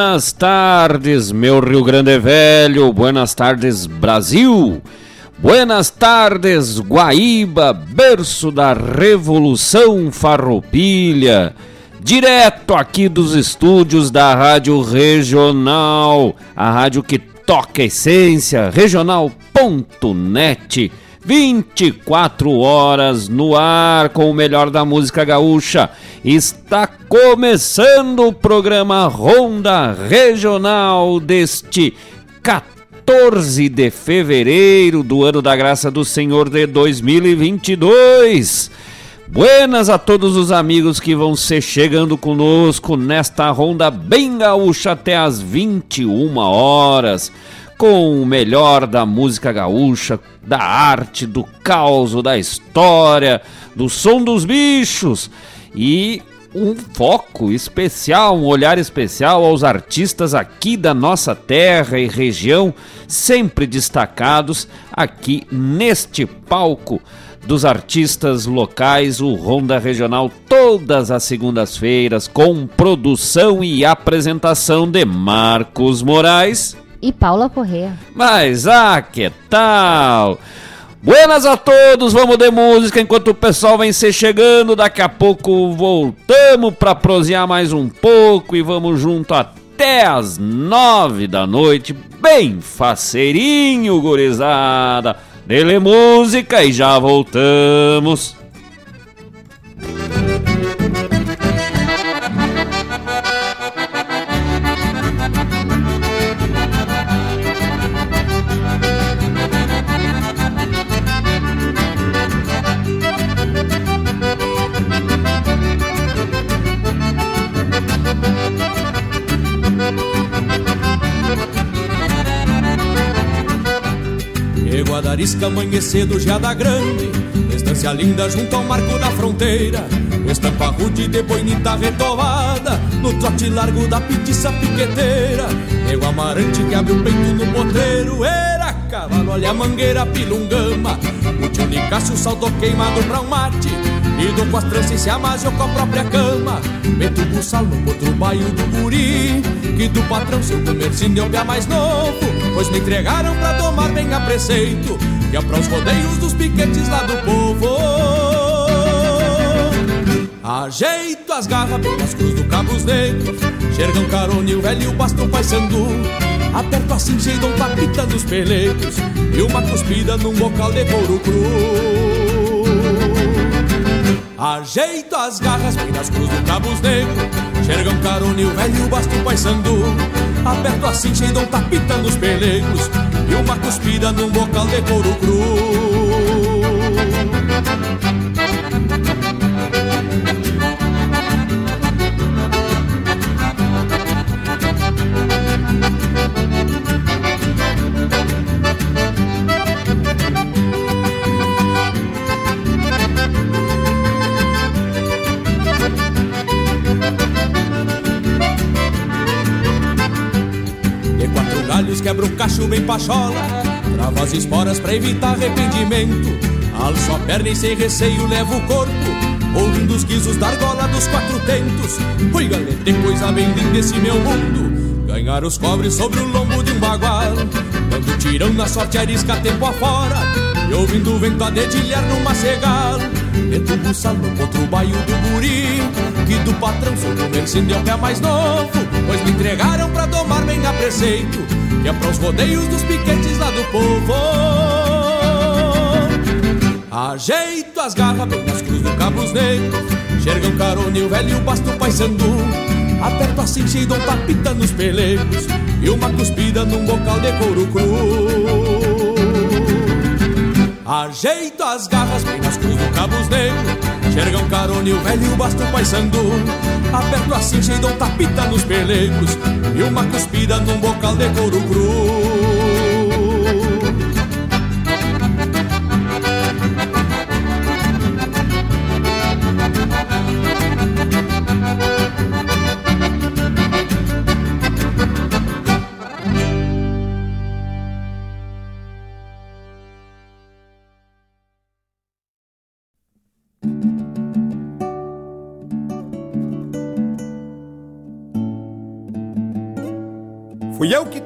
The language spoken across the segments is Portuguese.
Buenas tardes, meu Rio Grande Velho. Buenas tardes, Brasil. Buenas tardes, Guaíba, berço da Revolução Farroupilha. Direto aqui dos estúdios da Rádio Regional, a rádio que toca essência, regional.net. 24 horas no ar com o melhor da música gaúcha. Está começando o programa Ronda Regional deste 14 de fevereiro do ano da graça do Senhor de 2022. Buenas a todos os amigos que vão ser chegando conosco nesta ronda bem gaúcha até as 21 horas com o melhor da música gaúcha, da arte, do caos, da história, do som dos bichos e um foco especial, um olhar especial aos artistas aqui da nossa terra e região, sempre destacados aqui neste palco dos artistas locais, o Ronda Regional, todas as segundas-feiras, com produção e apresentação de Marcos Moraes e Paula Correa. Mas ah, que tal? Buenas a todos, vamos de música enquanto o pessoal vem se chegando. Daqui a pouco voltamos para prosear mais um pouco e vamos junto até as nove da noite, bem faceirinho, gurizada. Dele música e já voltamos. Arisca amanhecedo já da grande. Estância linda junto ao marco da fronteira. Estampa rude de boinita retovada. No trote largo da petiça piqueteira. Nego amarante que abre o peito no potreiro. Era cavalo, olha a mangueira pilungama. O tio Nicásio saltou queimado pra um mate. E do com se amasiou com a própria cama. Meto o buçal no potro do guri. Que do patrão seu comercinho deu pé mais novo. Pois me entregaram pra tomar bem a preceito E é pra os rodeios dos piquetes lá do povo. Ajeito as garras pelas cruz do Cabos Negros Xergão carone, o velho bastão paissandu Aperto assim cheio de um tapita nos peleiros E uma cuspida num bocal de couro cru. Ajeito as garras bem nas cruz do Cabos Negros Xergão carone, o velho bastão paissandu Aperto assim, cheio de um tapita nos pelegos E uma cuspida num bocal de couro cru cacho bem pachola Trava as esporas pra evitar arrependimento. Alço a perna e sem receio levo o corpo Ouvindo os guizos da argola dos quatro tentos. Oi galete, coisa bem linda esse meu mundo Ganhar os cobres sobre o lombo de um bagual. Dando tirão na sorte arisca tempo afora E ouvindo o vento a dedilhar numa cegal Meto buçal no potro baio do guri Que do patrão sou comerciante é o pé mais novo. Pois me entregaram pra domar bem a preceito que é pros rodeios dos piquetes lá do povo. Ajeito as garras bem nas cruz do Cabos Negros, xergão carone e o velho basto paissandu. Aperto assim cheio de um tapita nos pelegos e uma cuspida num bocal de couro cru. Ajeito as garras bem nas cruz do Cabos Negros, xergão carone e o velho basto paissandu. Aperto assim cheio de um tapita nos pelegos E uma cuspida num bocal de couro cru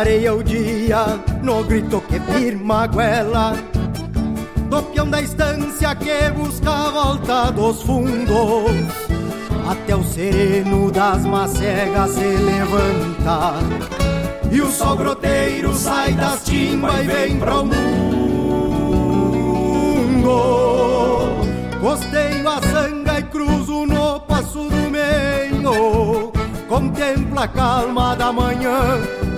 Clareia o dia no grito que firma a goela Do peão da estância que busca a volta dos fundos Até o sereno das macegas se levanta. E o sol groteiro sai das timbas e vem pro mundo. Costeio a sanga e cruzo no passo do meio Contempla a calma da manhã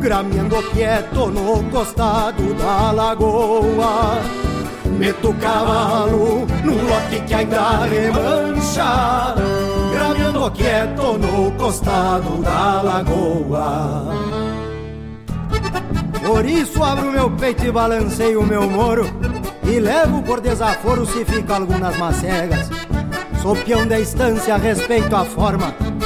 grameando quieto no costado da lagoa. Meto o cavalo no lote que ainda remancha, grameando quieto no costado da lagoa. Por isso abro meu peito e balanceio o meu moro, e levo por desaforo se fica algumas macegas. Sou peão da estância, respeito a forma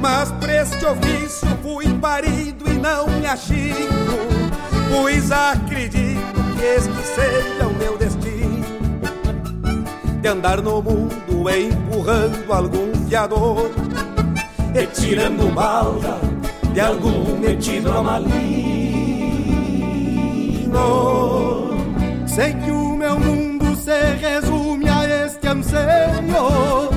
Mas pra este ofício fui parido e não me achico Pois acredito que este seja o meu destino. De andar no mundo empurrando algum fiador E tirando balda de algum metido a maligno Sei que o meu mundo se resume a este anseio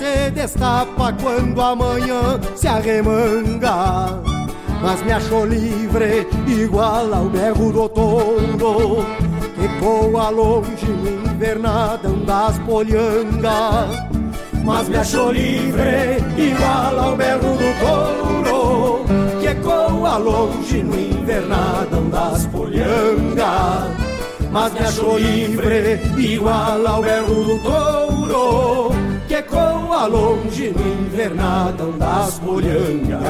se destapa quando amanhã se arremanga Mas me achou livre igual ao berro do touro Que voa longe no invernadão das polhangas mas me achou livre, igual ao berro do touro, que ecoa longe no invernadão das polhangas. Mas me achou livre, igual ao berro do touro, ecoa longe no invernadão das polhangas.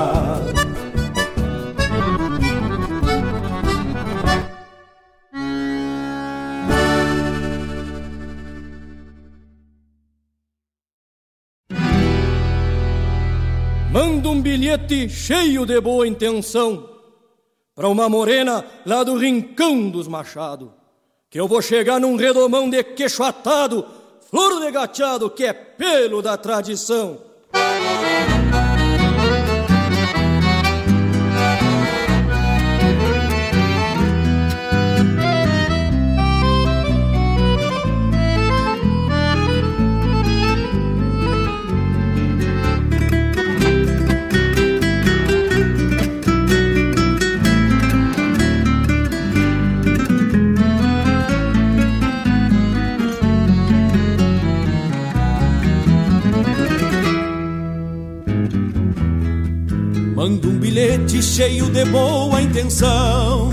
Mando um bilhete cheio de boa intenção para uma morena lá do rincão dos Machado, que eu vou chegar num redomão de queixo atado, flor de gateado que é pelo da tradição. Bilhete cheio de boa intenção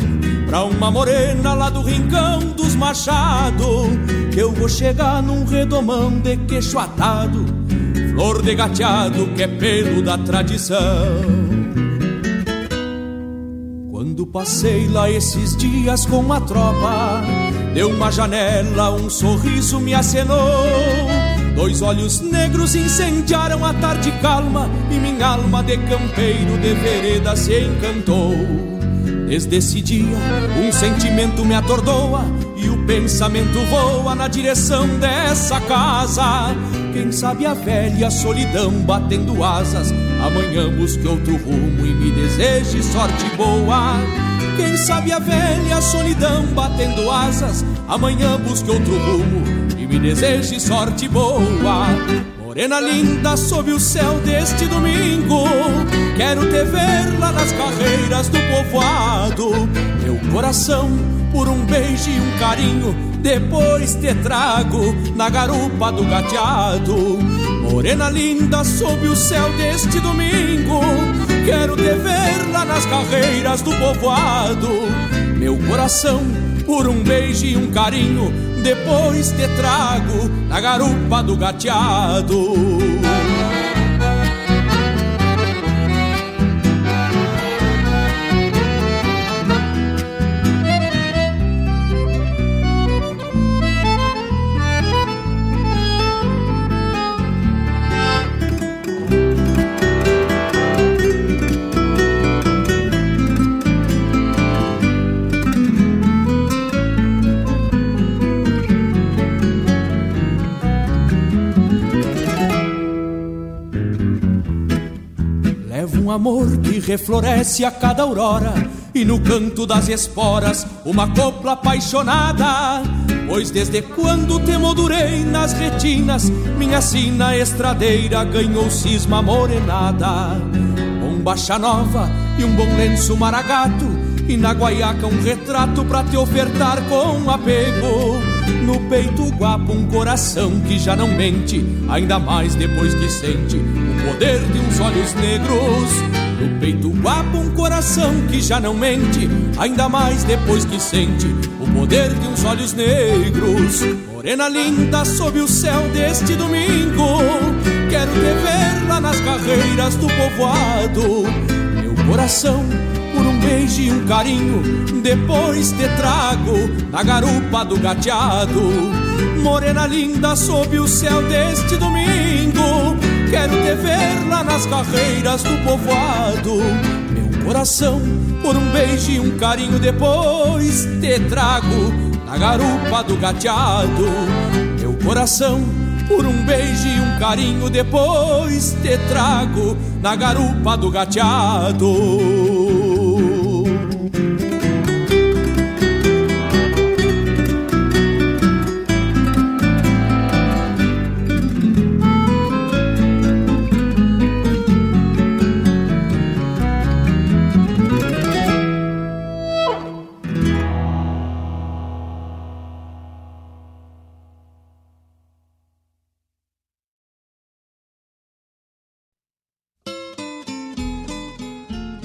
Pra uma morena lá do rincão dos Machado Que eu vou chegar num redomão de queixo atado Flor de gateado que é pelo da tradição Quando passei lá esses dias com a tropa, deu uma janela, um sorriso me acenou. Dois olhos negros incendiaram a tarde calma e minha alma de campeiro de vereda se encantou. Desde esse dia, um sentimento me atordoa e o pensamento voa na direção dessa casa. Quem sabe a velha solidão batendo asas, amanhã busque outro rumo e me deseje sorte boa. Quem sabe a velha solidão batendo asas, amanhã busque outro rumo me deseje sorte boa. Morena linda sob o céu deste domingo Quero te ver lá nas carreiras do povoado. Meu coração por um beijo e um carinho Depois te trago na garupa do gateado. Morena linda sob o céu deste domingo Quero te ver lá nas carreiras do povoado. Meu coração por um beijo e um carinho depois te trago na garupa do gateado. Refloresce a cada aurora e no canto das esporas uma copla apaixonada. Pois desde quando te moldurei nas retinas, minha sina estradeira ganhou cisma morenada. Bombacha nova e um bom lenço maragato, e na guaiaca um retrato pra te ofertar com apego. No peito guapo um coração que já não mente, ainda mais depois que sente o poder de uns olhos negros. No peito guapo um coração que já não mente, ainda mais depois que sente o poder de uns olhos negros. Morena linda sob o céu deste domingo, quero te ver lá nas carreiras do povoado. Meu coração por um beijo e um carinho, depois te trago na garupa do gateado. Morena linda sob o céu deste domingo, quero te ver lá nas carreiras do povoado. Meu coração, por um beijo e um carinho, depois te trago na garupa do gateado. Meu coração, por um beijo e um carinho, depois te trago na garupa do gateado.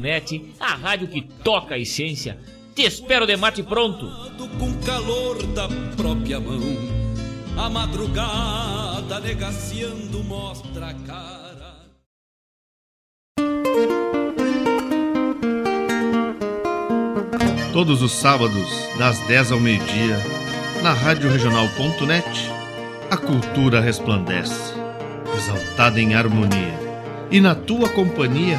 Net, a rádio que toca a essência. Te espero de mate pronto. Com calor da própria mão, a madrugada negaciando mostra a cara. Todos os sábados, das 10 ao meio-dia, na Rádio Regional.net, a cultura resplandece, exaltada em harmonia. E na tua companhia,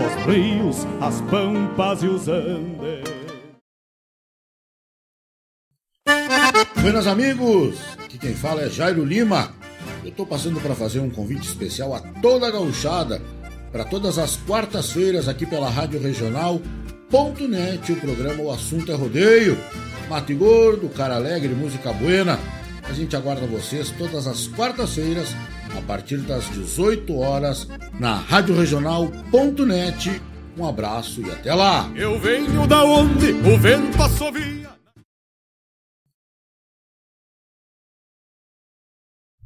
os rios, as pampas e os andes. Buenas amigos, aqui quem fala é Jairo Lima. Eu estou passando para fazer um convite especial a toda a gauchada para todas as quartas-feiras aqui pela Rádio Regional.net, o programa O Assunto é Rodeio. Mate Gordo, Cara Alegre, Música Buena. A gente aguarda vocês todas as quartas-feiras a partir das 18 horas na Rádio Regional.net. Um abraço e até lá. Eu venho da onde o vento assovia.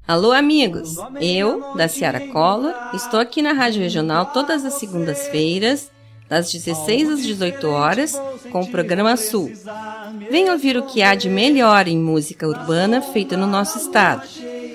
Alô, amigos! Eu, da Ciara Collor, estou aqui na Rádio Regional todas as segundas-feiras, das 16 às 18 horas, com o programa Sul. Venha ouvir o que há de melhor em música urbana feita no nosso estado,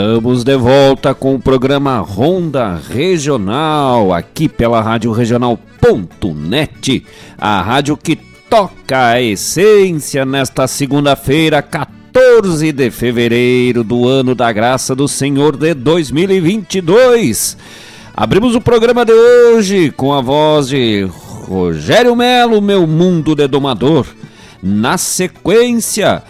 Estamos de volta com o programa Ronda Regional, aqui pela Rádio Regional.net, a rádio que toca a essência nesta segunda-feira, 14 de fevereiro do ano da graça do Senhor de 2022. Abrimos o programa de hoje com a voz de Rogério Melo, meu mundo de domador. Na sequência,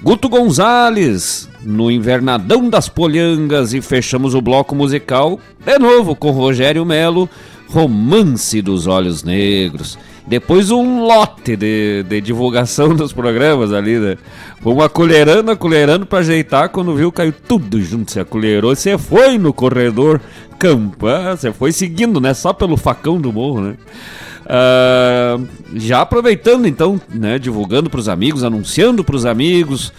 Guto Gonzalez, no Invernadão das Polhangas e fechamos o bloco musical de novo com Rogério Melo, Romance dos Olhos Negros. Depois um lote de, de divulgação dos programas ali, né? Fomos acolherando, acolherando pra ajeitar, quando viu caiu tudo junto, se acolherou, você foi no corredor campo, você foi seguindo, né? Só pelo facão do morro, né? Uh, já aproveitando então, né, divulgando para os amigos, anunciando para os amigos,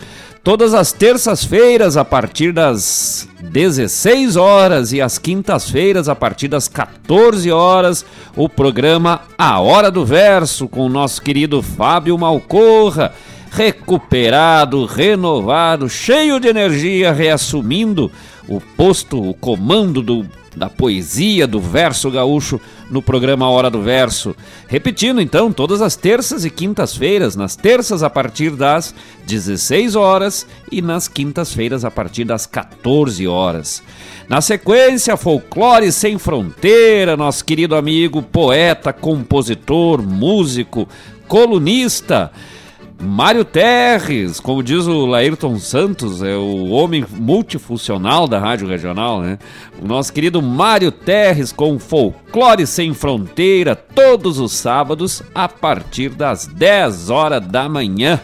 todas as terças-feiras a partir das 16 horas e às quintas-feiras a partir das 14 horas, o programa A Hora do Verso com o nosso querido Fábio Malcorra, recuperado, renovado, cheio de energia, reassumindo o posto, o comando do da poesia do verso gaúcho no programa Hora do Verso. Repetindo então, todas as terças e quintas-feiras, nas terças a partir das 16 horas e nas quintas-feiras a partir das 14 horas. Na sequência, Folclore Sem Fronteira, nosso querido amigo, poeta, compositor, músico, colunista. Mário Terres, como diz o Laírton Santos, é o homem multifuncional da Rádio Regional, né? O nosso querido Mário Terres com Folclore Sem Fronteira, todos os sábados, a partir das 10 horas da manhã.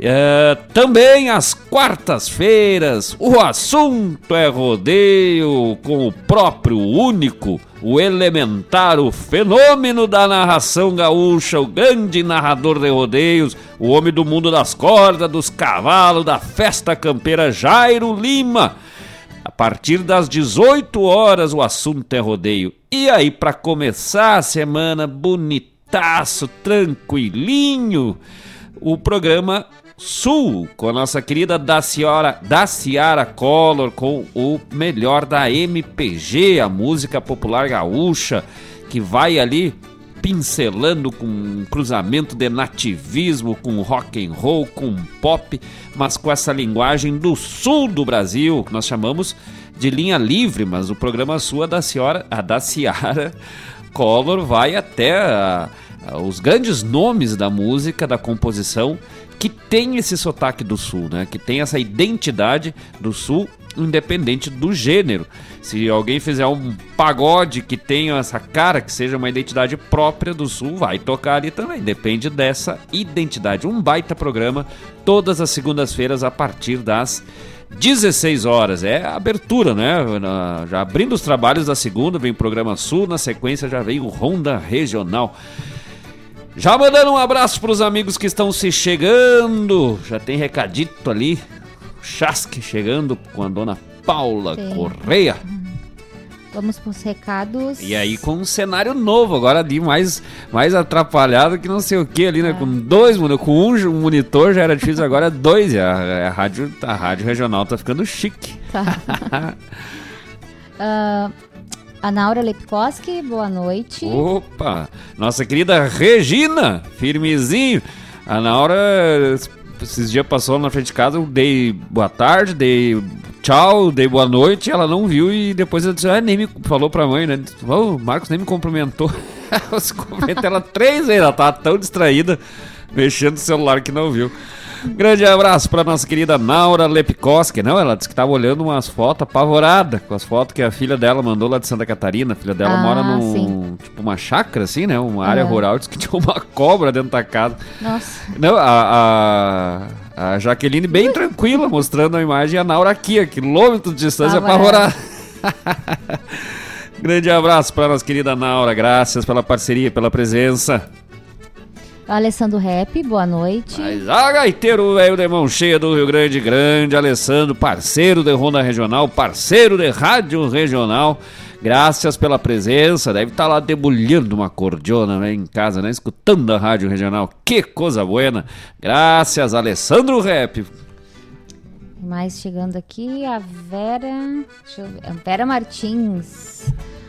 É, também às quartas-feiras, o assunto é rodeio com o próprio único, o elementar, o fenômeno da narração gaúcha, o grande narrador de rodeios, o homem do mundo das cordas, dos cavalos, da festa campeira Jairo Lima. A partir das 18 horas o assunto é rodeio. E aí, para começar a semana bonitaço, tranquilinho, o programa Sul, com a nossa querida Daciara, Daciara Collor, com o melhor da MPG, a música popular gaúcha, que vai ali pincelando com um cruzamento de nativismo, com rock and roll, com pop, mas com essa linguagem do sul do Brasil, que nós chamamos de linha livre, mas o programa Sul, a da, senhora, a da Ciara Collor, vai até a, a, os grandes nomes da música, da composição, que tem esse sotaque do sul, né? Que tem essa identidade do sul, independente do gênero. Se alguém fizer um pagode que tenha essa cara, que seja uma identidade própria do sul, vai tocar ali também. Depende dessa identidade. Um baita programa todas as segundas-feiras a partir das 16 horas. É a abertura, né? Já abrindo os trabalhos da segunda, vem o programa Sul, na sequência já vem o Ronda Regional. Já mandando um abraço para os amigos que estão se chegando. Já tem recadito ali. Chasque chegando com a dona Paula Sim. Correia. Vamos para os recados. E aí com um cenário novo, agora ali mais, mais atrapalhado que não sei o que ali, né? É. Com dois, com um monitor já era difícil, agora dois. E A, a, rádio, a rádio regional tá ficando chique. Tá. Ah, a Naura Lepkoski, boa noite. Opa! Nossa querida Regina, firmezinho. A Naura, esses dias passou na frente de casa, eu dei boa tarde, dei tchau, dei boa noite, ela não viu e depois ela disse, ah, nem me falou pra mãe, né? "Ô, o Marcos nem me cumprimentou. Eu se cumprimentei ela três vezes, ela tava tão distraída, mexendo no celular que não viu. Grande abraço pra nossa querida Naura Lepkoski. Não, ela disse que tava olhando umas fotos apavorada com as fotos que a filha dela mandou lá de Santa Catarina. A filha dela Ah, mora num, sim. tipo, uma chácara, assim, né? Uma área Aham. rural. Diz que tinha uma cobra dentro da casa. Nossa. Não, a, a, a Jaqueline bem tranquila, mostrando a imagem, e a Naura aqui, a quilômetros de distância, Apavorada. apavorada. Grande abraço para nossa querida Naura, graças pela parceria, pela presença. Alessandro Rap, boa noite. Mas, ah, gaiteiro velho de mão cheia do Rio Grande Grande, Alessandro, parceiro de Ronda Regional, parceiro de Rádio Regional. Graças pela presença. Deve estar lá debulhando uma cordiona né, em casa, né? Escutando a Rádio Regional. Que coisa buena. Graças, Alessandro Rap. Mais chegando aqui, a Vera. Deixa eu ver, a Vera Martins.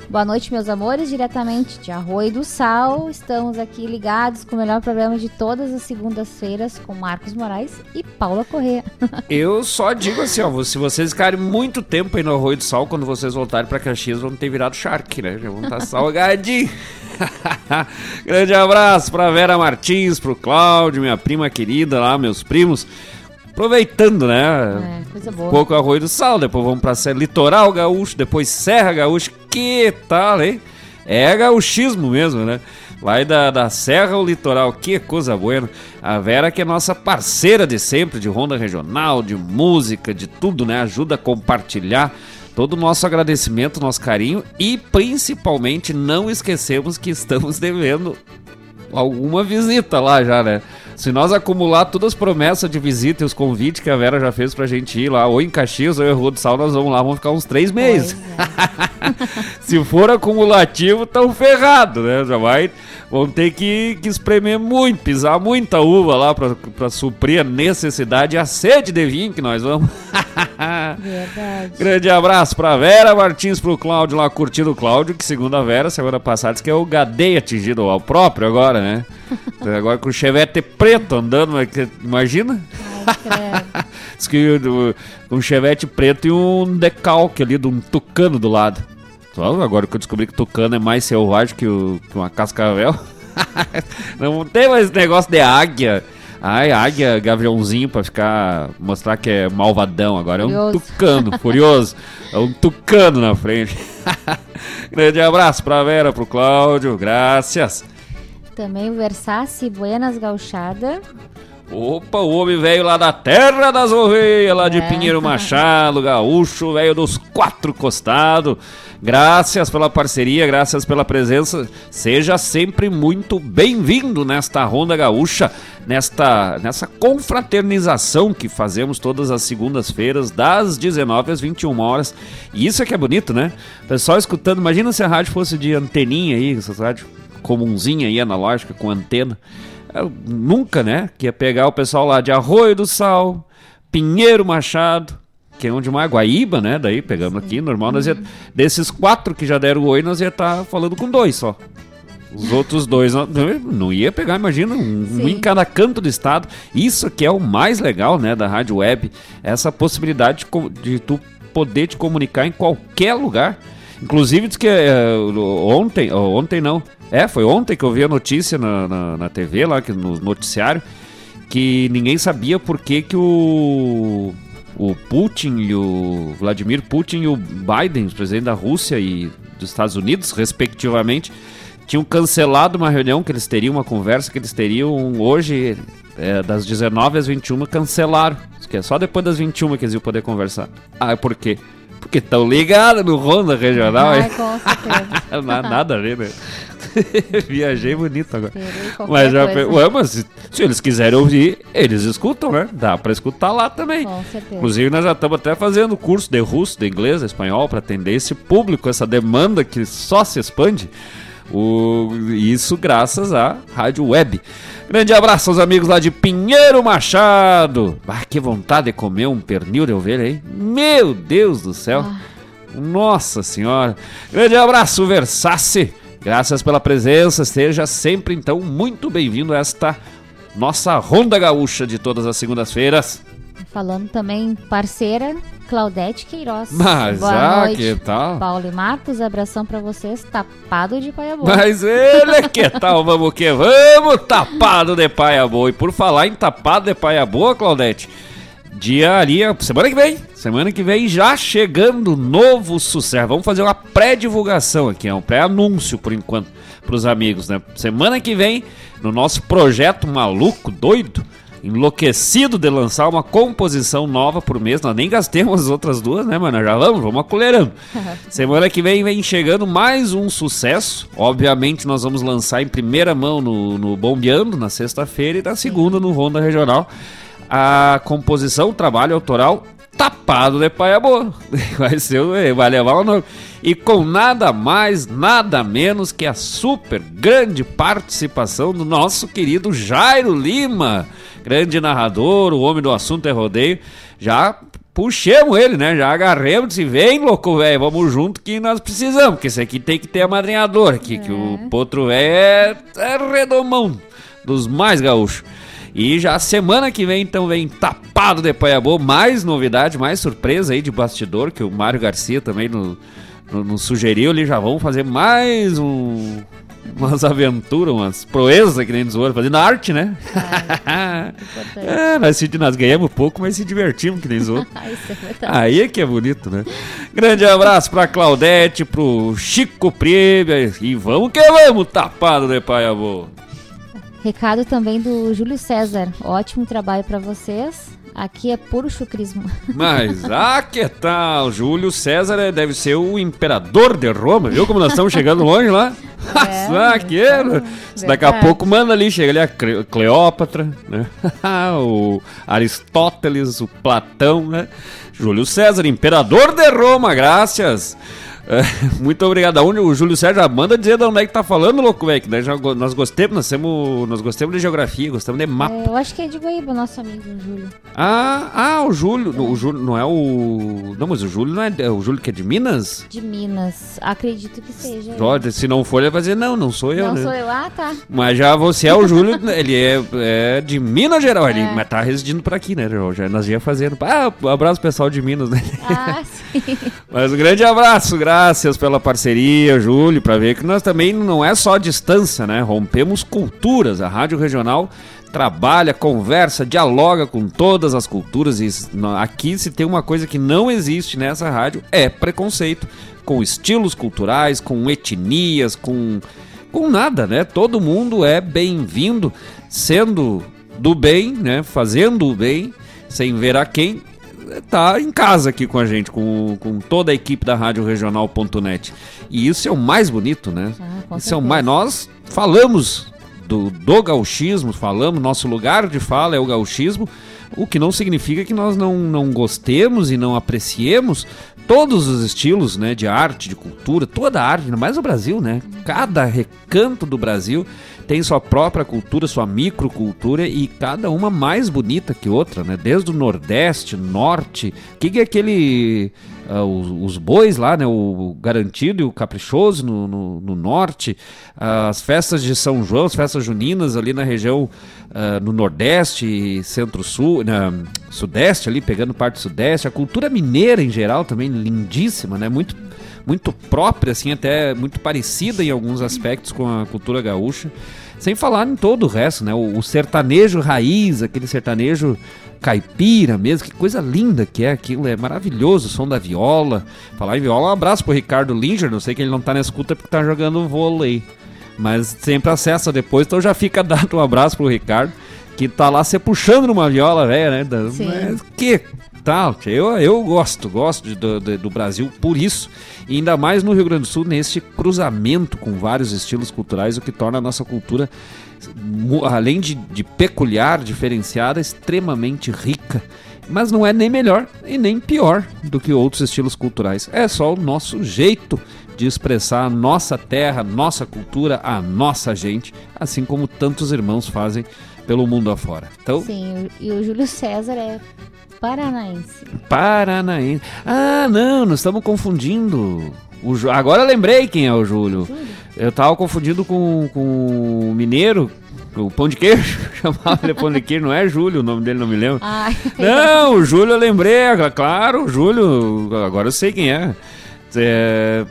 Boa noite, meus amores, diretamente de Arroio do Sal. Estamos aqui ligados com o melhor programa de todas as segundas-feiras com Marcos Moraes e Paula Corrêa. Eu só digo assim, ó, se vocês ficarem muito tempo aí no Arroio do Sal, quando vocês voltarem pra Caxias, vão ter virado Shark, né? Já vão estar salgadinhos. Grande abraço pra Vera Martins, pro Cláudio, minha prima querida lá, meus primos. Aproveitando, né? É, coisa Um boa. pouco Arroio do Sal, depois vamos pra Serra Litoral Gaúcho, depois Serra Gaúcho. Que tal, hein? É gauchismo mesmo, né? Vai da, da Serra ao Litoral, que coisa boa. A Vera que é nossa parceira de sempre, de ronda regional, de música, de tudo, né? Ajuda a compartilhar todo o nosso agradecimento, nosso carinho e principalmente não esquecemos que estamos devendo alguma visita lá já, né? Se nós acumular todas as promessas de visita e os convites que a Vera já fez pra gente ir lá, ou em Caxias ou em Rua do Sal, nós vamos lá, vamos ficar uns três meses. Se for acumulativo, tão ferrado, né? Já vai. Vão ter que, que espremer muito, pisar muita uva lá pra, pra suprir a necessidade e a sede de vinho que nós vamos. Verdade. Grande abraço pra Vera Martins, pro Cláudio lá curtindo o Cláudio, que segundo a Vera, semana passada, disse que é o Gadei atingido ao próprio agora, né? Agora com o Chevette preto andando, imagina? Diz que um Chevette preto e um decalque ali de um tucano do lado. Só agora que eu descobri que tucano é mais selvagem que, o- que uma cascavel. Não tem mais negócio de águia. Ai, águia, gaviãozinho pra ficar. mostrar que é malvadão. Agora é um Furioso. tucano, furioso. É um tucano na frente. Grande abraço pra Vera, pro Cláudio, graças. Também o Versace Buenas Gauchada. Opa, o homem velho lá da terra das ovelhas, lá de É. Pinheiro Machado, gaúcho, velho dos quatro costados. Graças pela parceria, graças pela presença. Seja sempre muito bem-vindo nesta Ronda Gaúcha, nesta nessa confraternização que fazemos todas as segundas-feiras, das 19 às 21 horas. E isso é que é bonito, né? Pessoal escutando, imagina se a rádio fosse de anteninha aí, essa rádio comunzinha aí, analógica, com antena. Eu nunca, né? Que ia pegar o pessoal lá de Arroio do Sal, Pinheiro Machado, que é onde mais? Guaíba, né? Daí pegamos aqui, normal. Nós ia, desses quatro que já deram oi, nós ia estar falando com dois só. Os outros dois não, não ia pegar, imagina, um, um em cada canto do estado. Isso que é o mais legal, né, da rádio web, essa possibilidade de, de tu poder te comunicar em qualquer lugar. Inclusive, diz que é, ontem, ontem não, é, foi ontem que eu vi a notícia na, na, na TV, lá que no noticiário, que ninguém sabia por que, que o, o Putin e o Vladimir Putin e o Biden, os presidentes da Rússia e dos Estados Unidos, respectivamente, tinham cancelado uma reunião que eles teriam, uma conversa que eles teriam hoje, é, das 19 às 21, cancelaram. Que é só depois das 21 que eles iam poder conversar. Ah, por quê? Porque estão ligados no Ronda Regional. Ai, hein? com certeza. Na- Nada a ver, né? Viajei bonito agora. Mas já, ué, mas se, se eles quiserem ouvir, eles escutam, né? Dá pra escutar lá também. Com certeza. Inclusive, nós já estamos até fazendo curso de russo, de inglês, de espanhol, para atender esse público, essa demanda que só se expande. O, isso graças à Rádio Web. Grande abraço aos amigos lá de Pinheiro Machado. Ah, que vontade de comer um pernil de ovelha aí. Meu Deus do céu. Nossa Senhora. Grande abraço, Versace. Graças pela presença. Seja sempre, então, muito bem-vindo a esta nossa Ronda Gaúcha de todas as segundas-feiras. Falando também parceira, Claudete Queiroz. Mas, Boa ah, noite. que tal? Paulo e Marcos, abração pra vocês, tapado de paia boa. Mas ele, que tal? Vamos que vamos, tapado de paia boa. E por falar em tapado de paia boa, Claudete, dia ali, semana que vem, semana que vem já chegando novo sucesso. Vamos fazer uma pré-divulgação aqui, é um pré-anúncio por enquanto pros amigos, né? Semana que vem, no nosso projeto maluco, doido, enlouquecido de lançar uma composição nova por mês. Nós nem gastemos as outras duas, né, mano? Já vamos, vamos acolherando. Semana que vem vem chegando mais um sucesso. Obviamente, nós vamos lançar em primeira mão no, no Bombeando, na sexta-feira, e na segunda no Ronda Regional. A composição, o trabalho autoral tapado de paia boa. Vai ser, o- vai levar o nome. E com nada mais, nada menos que a super grande participação do nosso querido Jairo Lima, grande narrador, o homem do assunto é rodeio. Já puxemos ele, né? Já agarremos e disse, vem, louco, velho, vamos junto que nós precisamos, porque esse aqui tem que ter amadrinhador aqui, que o potro velho é, é redomão, dos mais gaúchos. E já semana que vem, então, vem tapado de Paiabô, mais novidade, mais surpresa aí de bastidor, que o Mário Garcia também no, no- nos sugeriu ali, já vamos fazer mais um, umas aventuras, umas proezas que nem nos outros, fazendo arte, né? é, nós, se- nós ganhamos pouco, mas se divertimos que nem os outros. É. Aí é que é bonito, né? Grande abraço pra Claudete, pro Chico Priebe e vamos que vamos, tapado de Paiabô. Recado também do Júlio César. Ótimo trabalho pra vocês. Aqui é puro chucrismo. Mas, ah, que tal? Júlio César é- deve ser o imperador de Roma, viu como nós estamos chegando longe lá? ah, que era. Se Daqui a pouco manda ali, chega ali a Cle- Cleópatra, né? o Aristóteles, o Platão, né? Júlio César, imperador de Roma, graças. É, muito obrigado. Aonde o Júlio César já manda dizer de onde é que tá falando, louco, velho. Já go- nós gostemos, nós, temos, nós gostemos de geografia, gostamos de mapa. É, eu acho que é de Guaíba, nosso amigo Júlio. Ah, ah, o Júlio. no- O Júlio não é o. Não, mas o Júlio não é. é o Júlio que é de Minas? De Minas. Acredito que seja. Jorge, se não for, ele vai dizer, não, não sou eu, Não né? sou eu. Ah, tá. Mas já você é o Júlio, ele é, é de Minas Gerais, ele, É. mas tá residindo por aqui, né? Já, nós ia fazendo. Ah, abraço pessoal de Minas, né? Ah, sim. Mas um grande abraço, graças pela parceria, Júlio, para ver que nós também não é só distância, né? Rompemos culturas. A Rádio Regional trabalha, conversa, dialoga com todas as culturas e aqui se tem uma coisa que não existe nessa rádio é preconceito com estilos culturais, com etnias, com com nada, né? Todo mundo é bem-vindo, sendo do bem, né? Fazendo o bem, sem ver a quem, tá em casa aqui com a gente, com, com toda a equipe da Rádio Regional.net. E isso é o mais bonito, né? Ah, isso é o mais. Nós falamos do, do gauchismo, falamos, nosso lugar de fala é o gauchismo, o que não significa que nós não, não gostemos e não apreciemos todos os estilos né, de arte, de cultura, toda a arte, ainda mais no Brasil, né? Cada recanto do Brasil tem sua própria cultura, sua microcultura e cada uma mais bonita que outra, né? Desde o Nordeste, Norte, o que, que é aquele. ah, os, os bois lá, né? O garantido e o caprichoso no, no, no Norte, as festas de São João, as festas juninas ali na região ah, no Nordeste, Centro-Sul, Sudeste ali, pegando parte do Sudeste, a cultura mineira em geral também lindíssima, né? Muito muito própria, assim, até muito parecida em alguns aspectos com a cultura gaúcha. Sem falar em todo o resto, né? O, o sertanejo raiz, aquele sertanejo caipira mesmo, que coisa linda que é aquilo, é maravilhoso o som da viola. Falar em viola, um abraço pro Ricardo Linger, não sei que ele não tá na escuta porque tá jogando vôlei. Mas sempre acessa depois, então já fica dado um abraço pro Ricardo, que tá lá se puxando numa viola velha, né? Sim. Mas que tá. Eu, eu gosto, gosto de- do, do- Brasil por isso. E ainda mais no Rio Grande do Sul, neste cruzamento com vários estilos culturais, o que torna a nossa cultura, além de, de peculiar, diferenciada, extremamente rica. Mas não é nem melhor e nem pior do que outros estilos culturais. É só o nosso jeito de expressar a nossa terra, nossa cultura, a nossa gente, assim como tantos irmãos fazem pelo mundo afora. Então, Sim, e o Júlio César é paranaense. Paranaense. Ah, não, nós estamos confundindo. O Ju- Agora eu lembrei quem é o Júlio. Eu tava confundindo com, com o mineiro, o pão de queijo. Chamava ele pão de queijo, não é Júlio, o nome dele não me lembro. Ai, Não, o Júlio eu lembrei, claro, o Júlio, agora eu sei quem é. É,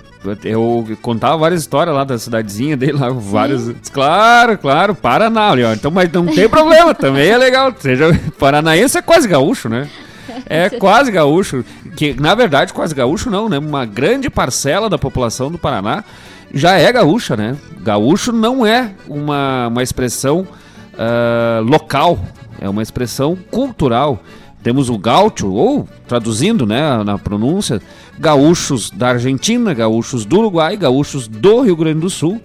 eu contava várias histórias lá da cidadezinha dele, lá, vários. Claro, claro, Paraná, ali, ó. Então, mas não tem problema, também é legal. Seja paranaense é quase gaúcho, né? É quase gaúcho. Que, na verdade, quase gaúcho não, né? Uma grande parcela da população do Paraná já é gaúcha, né? Gaúcho não é uma, uma expressão ah, local, é uma expressão cultural. Temos o gaúcho, ou traduzindo né, na pronúncia, gaúchos da Argentina, gaúchos do Uruguai, gaúchos do Rio Grande do Sul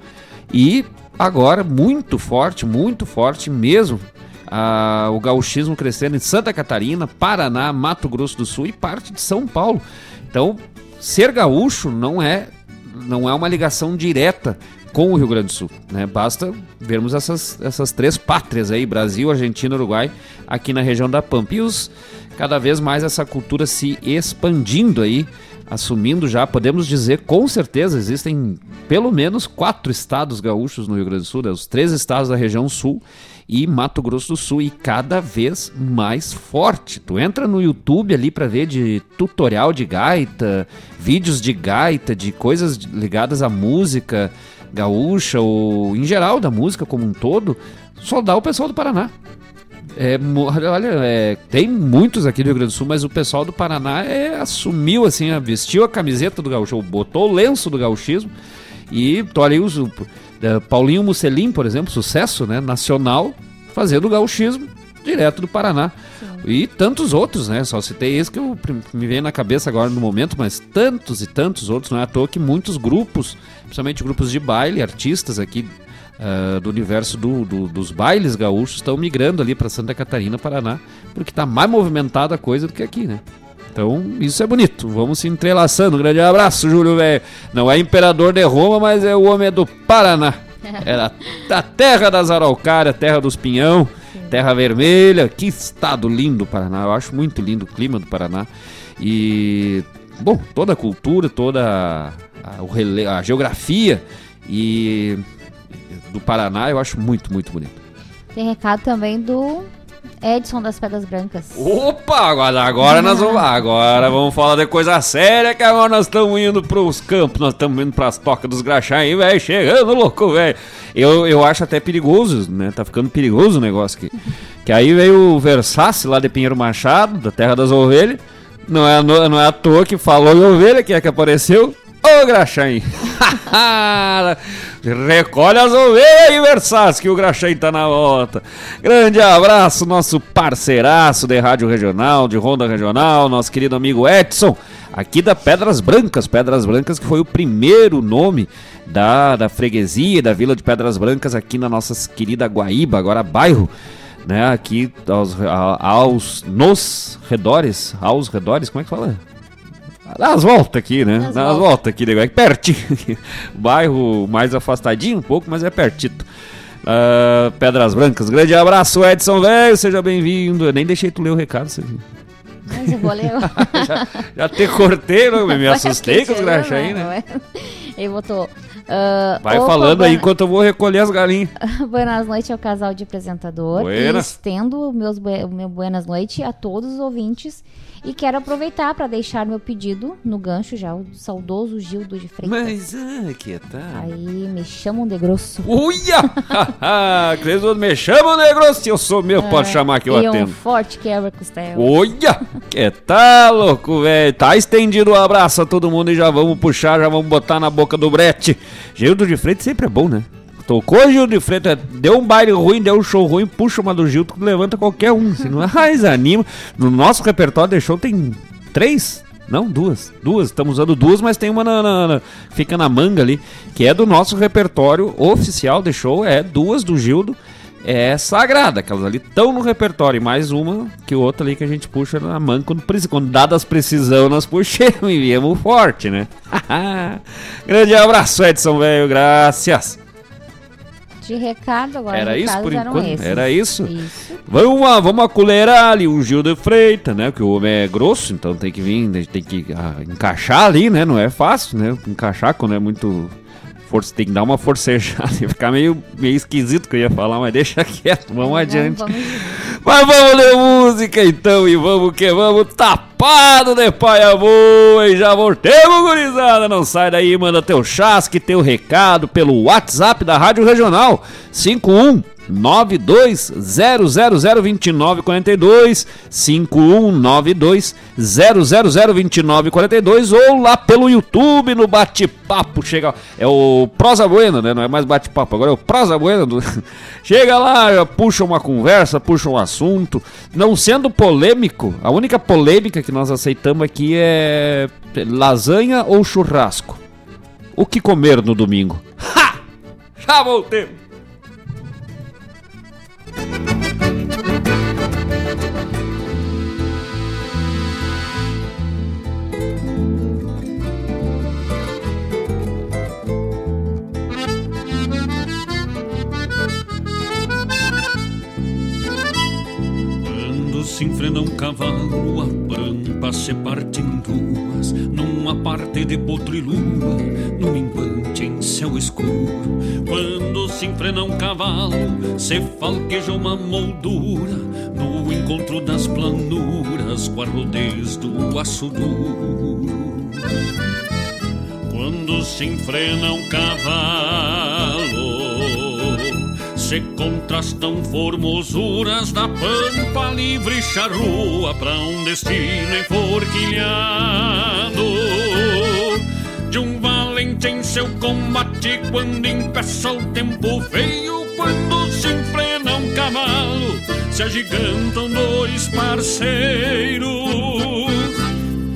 e agora muito forte, muito forte mesmo, ah, o gauchismo crescendo em Santa Catarina, Paraná, Mato Grosso do Sul e parte de São Paulo. Então, ser gaúcho não é não é uma ligação direta com o Rio Grande do Sul, né? Basta vermos essas, essas três pátrias aí, Brasil, Argentina, Uruguai, aqui na região da Pampa. E os, cada vez mais essa cultura se expandindo aí, assumindo já, podemos dizer com certeza, existem pelo menos quatro estados gaúchos no Rio Grande do Sul, né? os três estados da região sul e Mato Grosso do Sul e cada vez mais forte. Tu entra no YouTube ali para ver de tutorial de gaita, vídeos de gaita, de coisas ligadas à música gaúcha ou em geral da música como um todo, só dá o pessoal do Paraná. É, olha, é, tem muitos aqui do Rio Grande do Sul, mas o pessoal do Paraná é, assumiu assim, vestiu a camiseta do gaúcho, botou o lenço do gauchismo e tô ali os, o, Paulinho Musselin, por exemplo, sucesso né, nacional, fazendo o gauchismo direto do Paraná. E tantos outros, né? Só citei esse que eu, me vem na cabeça agora no momento, mas tantos e tantos outros. Não é à toa que muitos grupos, principalmente grupos de baile, artistas aqui ah, do universo do- do- dos bailes gaúchos, estão migrando ali para Santa Catarina, Paraná, porque está mais movimentada a coisa do que aqui, né? Então, isso é bonito. Vamos se entrelaçando. Um grande abraço, Júlio, velho. Não é imperador de Roma, mas é o homem do Paraná. É da, terra das araucárias, terra dos pinhão, terra vermelha. Que estado lindo o Paraná. Eu acho muito lindo o clima do Paraná. E, bom, toda a cultura, toda a, a- a geografia e do Paraná eu acho muito, muito bonito. Tem recado também do Edson das Pedras Brancas. Opa, agora, agora nós vamos agora vamos falar de coisa séria que agora nós estamos indo pros campos, nós estamos indo pras tocas dos graxá aí, velho, chegando louco, velho. Eu, eu acho até perigoso, né? Tá ficando perigoso o negócio aqui. Que aí veio o Versace lá de Pinheiro Machado, da Terra das Ovelhas. Não é, não é à toa que falou de ovelha, que é que apareceu. Ô Graxaim! Recolhe as ovelhas aí, Versace, que o Graxaim tá na volta. Grande abraço, nosso parceiraço de Rádio Regional, de Ronda Regional, nosso querido amigo Edson, aqui da Pedras Brancas. Pedras Brancas, que foi o primeiro nome da, da freguesia, da vila de Pedras Brancas, aqui na nossa querida Guaíba, agora bairro né, aqui aos, aos nos redores, aos redores, como é que fala? Nas voltas aqui, né? Nas, voltas aqui, nego, é pertinho. Bairro mais afastadinho um pouco, mas é pertito. Ah, Pedras Brancas, grande abraço, Edson, velho, seja bem-vindo. Eu nem deixei tu ler o recado, você viu? Mas eu vou ler. já, já te cortei, não, me assustei com os graxas aí, né? Ele botou. ah, Vai opa, falando aí enquanto eu vou recolher as galinhas. Buenas noites ao casal de apresentador. Buenas. E estendo meus o meu buenas noites a todos os ouvintes. E quero aproveitar para deixar meu pedido no gancho já, o saudoso Gildo de Freitas. Mas, ah, que tá. Aí me chamam de grosso. Uia! Cresou, me chama, negro, se eu sou meu, pode É, chamar que eu e um atendo. forte quebra-costela. Olha! Que tá louco, velho? Tá estendido o abraço a todo mundo e já vamos puxar, já vamos botar na boca do brete. Gildo de Freitas sempre é bom, né? Tocou Gil de Freitas, deu um baile ruim, deu um show ruim, puxa uma do Gil, tu levanta qualquer um. Se não mais anima. No nosso repertório de show tem três, não, duas. Duas. Estamos usando duas, mas tem uma na, na- na- fica na manga ali, que é do nosso repertório oficial de show. É duas do Gildo. É sagrada. Aquelas ali estão no repertório. E mais uma que outra ali que a gente puxa na manga. Quando, preci- quando dadas precisão, nós puxamos e viemos forte, né? Grande abraço, Edson, velho. Graças. De recado agora. Era isso por enquanto? esses. Era isso? Isso. Vamos, lá, vamos acolherar ali um Gil de Freitas, né? Que o homem é grosso, então tem que vir, tem que ah, encaixar ali, né? Não é fácil, né? Encaixar quando é muito. Força, tem que dar uma forcejada. Ia ficar meio, meio esquisito que eu ia falar, mas deixa quieto, vamos adiante. Vamos, Mas vamos ler música então e vamos que vamos tapado de paia boa e já voltemos, gurizada. Não sai daí, manda teu chasque, teu recado pelo WhatsApp da Rádio Regional 51 92002942 5192 0002942 ou lá pelo YouTube no bate-papo. Chega, é o Prosa Buena, né? Não é mais bate-papo, agora é o Prosa Buena. do- Chega lá, puxa uma conversa, puxa um assunto. Não sendo polêmico, a única polêmica que nós aceitamos aqui é lasanha ou churrasco. O que comer no domingo? Ha! Já voltei. Quando se enfrena um cavalo, a pampa se parte em duas, numa parte de potro e lua, num minguante em céu escuro. Quando se enfrena um cavalo, se falqueja uma moldura, no encontro das planuras, com a rodez do aço duro. Quando se enfrena um cavalo, se contrastam formosuras da pampa livre charrua para um destino enforquilhado. De um valente em seu combate, quando impeça o tempo feio, quando se enfrena um cavalo, se agigantam dois parceiros.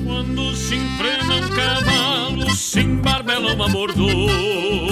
Quando se enfrena um cavalo, se embarbela uma mordona.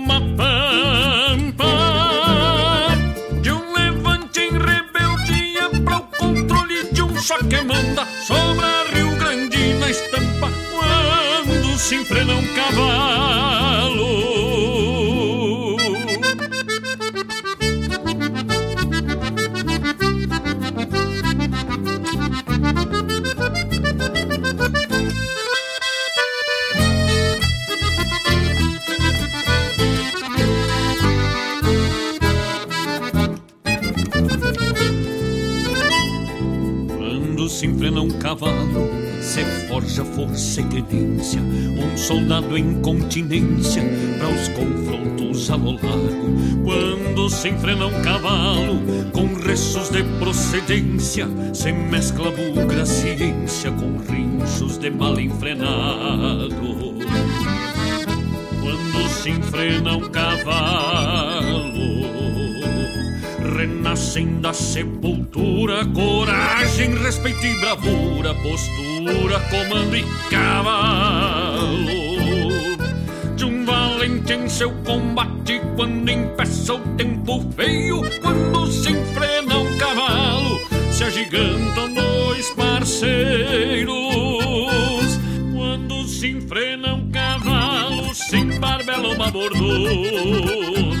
se enfrena um cavalo. Quando se enfrena um cavalo, forja força e tenência, um soldado em continência para os confrontos a largo. Quando se enfrena um cavalo, com restos de procedência, se mescla bugra ciência com rinchos de mal enfrenado. Quando se enfrena um cavalo, renascem da sepultura coragem, respeito e bravura, postura, comando e cavalo. De um valente em seu combate, quando empeça o tempo feio, quando se enfrena um cavalo, se agigantam dois parceiros. Quando se enfrena um cavalo, se embarbela uma bordona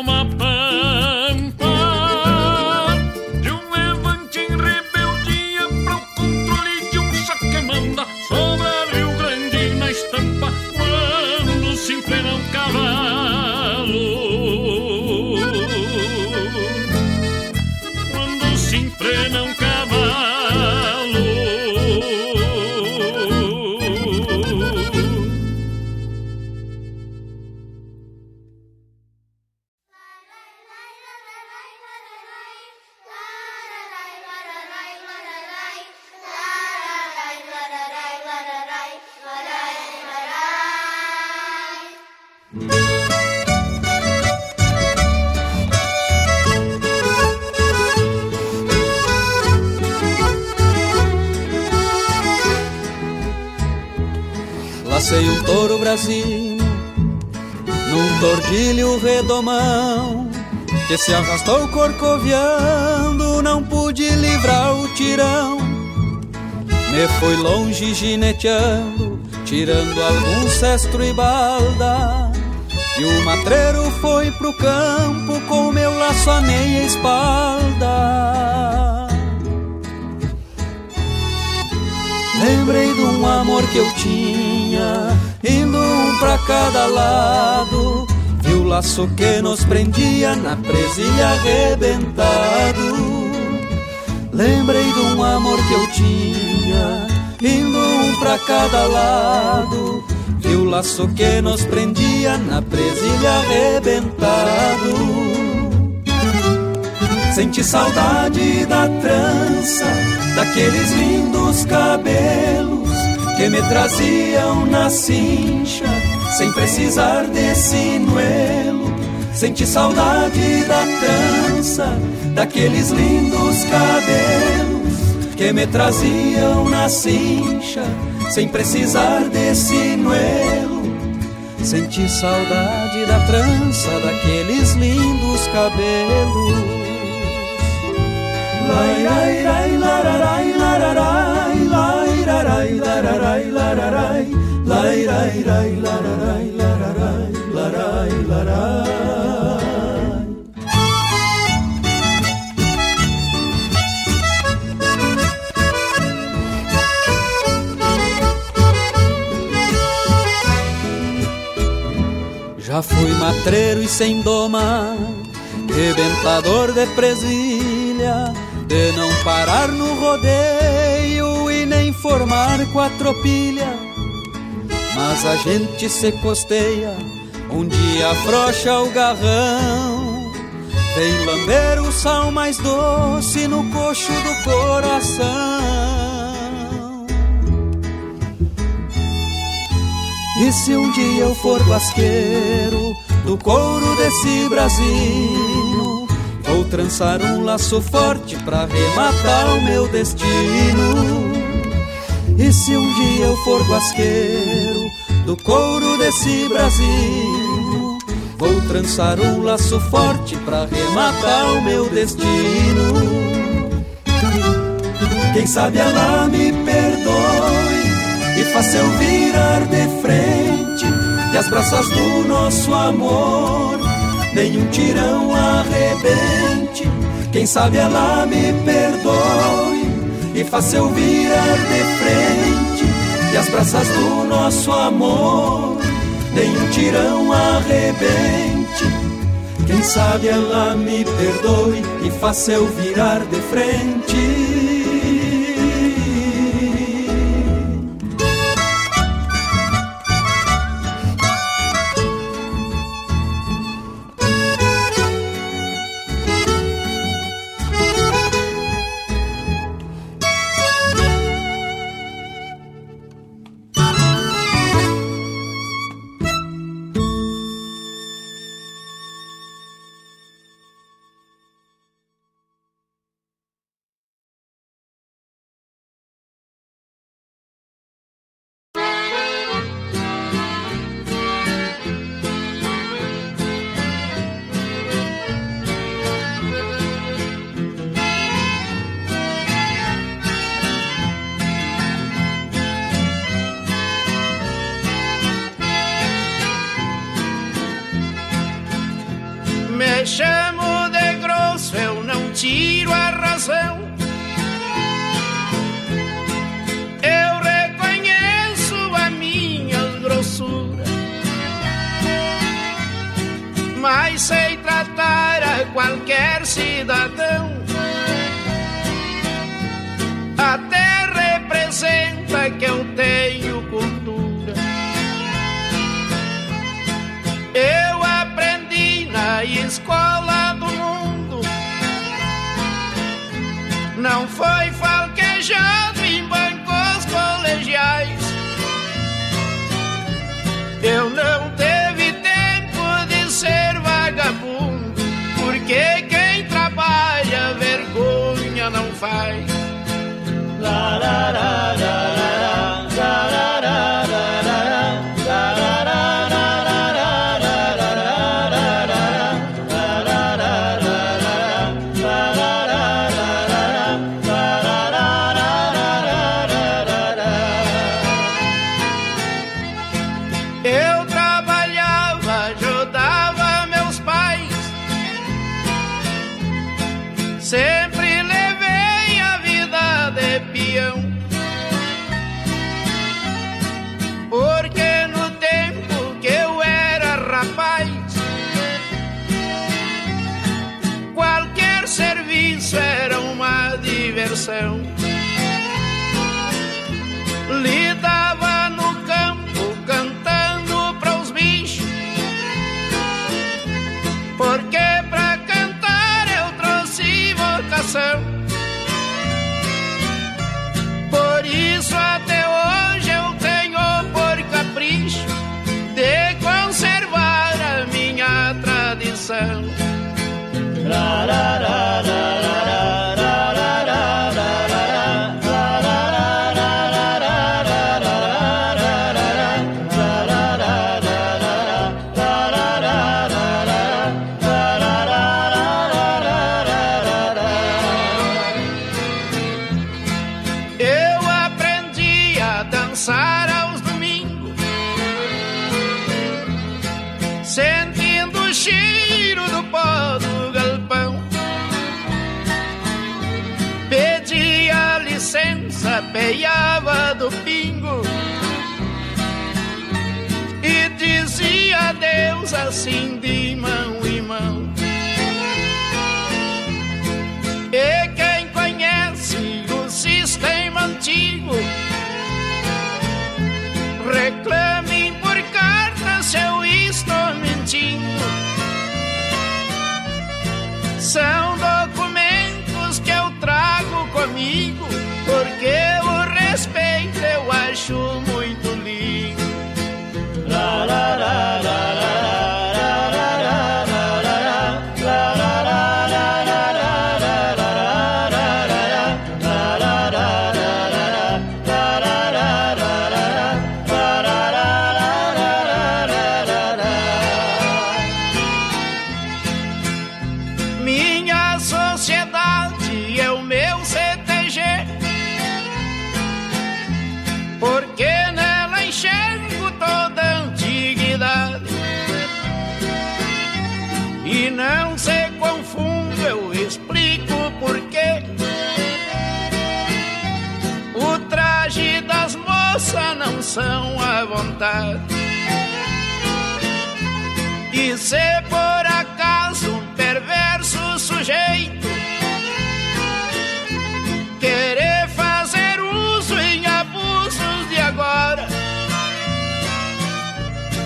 redomão que se arrastou corcoviando, não pude livrar o tirão. Me fui longe gineteando, tirando algum cestro e balda. E o matreiro foi pro campo com meu laço à meia espalda. Lembrei de um amor que eu tinha, indo um pra cada lado. Vi o laço que nos prendia na presilha arrebentado. Lembrei de um amor que eu tinha, indo um pra cada lado. Vi o laço que nos prendia na presilha arrebentado. Senti saudade da trança, daqueles lindos cabelos que me traziam na cincha, sem precisar de sinuelo. Senti saudade da trança, daqueles lindos cabelos que me traziam na cincha, sem precisar de sinuelo. Senti saudade da trança, daqueles lindos cabelos. Lai, lai, lai, lararai, lararai, lai, rarai, lararai, lararai, lararai. Já fui matreiro e sem doma, rebentador de presilha, de não parar no rodeio e nem formar quatropilha. Mas a gente se costeia, um dia afrouxa o garrão, vem lamber o sal mais doce no coxo do coração. E se um dia eu for basqueiro do couro desse Brasil, vou trançar um laço forte pra rematar o meu destino. E se um dia eu for basqueiro do couro desse Brasil, vou trançar um laço forte pra rematar o meu destino. Quem sabe ela me perdoe e faça eu virar de frente e as braças do nosso amor nenhum tirão arrebente. Quem sabe ela me perdoe e faça eu virar de frente e as braças do nosso amor nenhum tirão arrebente. Quem sabe ela me perdoe e faça eu virar de frente canção à vontade. E se por acaso um perverso sujeito querer fazer uso em abusos de agora,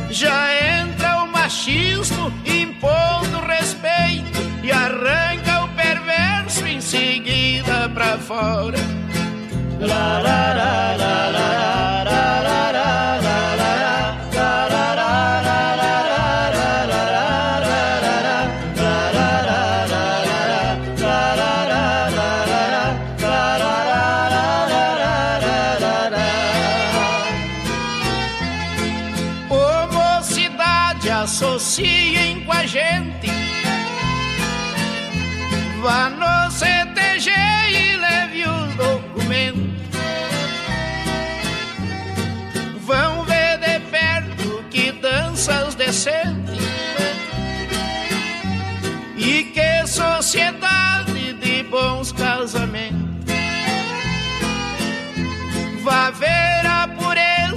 já entra o machismo impondo respeito e arranca o perverso em seguida pra fora. La, la, la, la, la.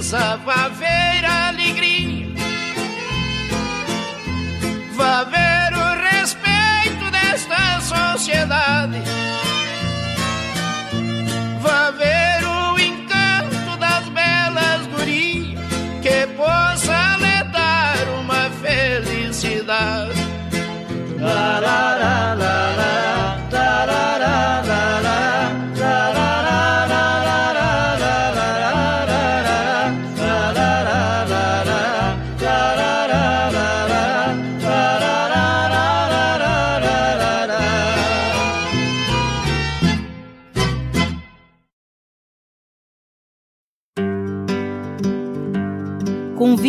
survive.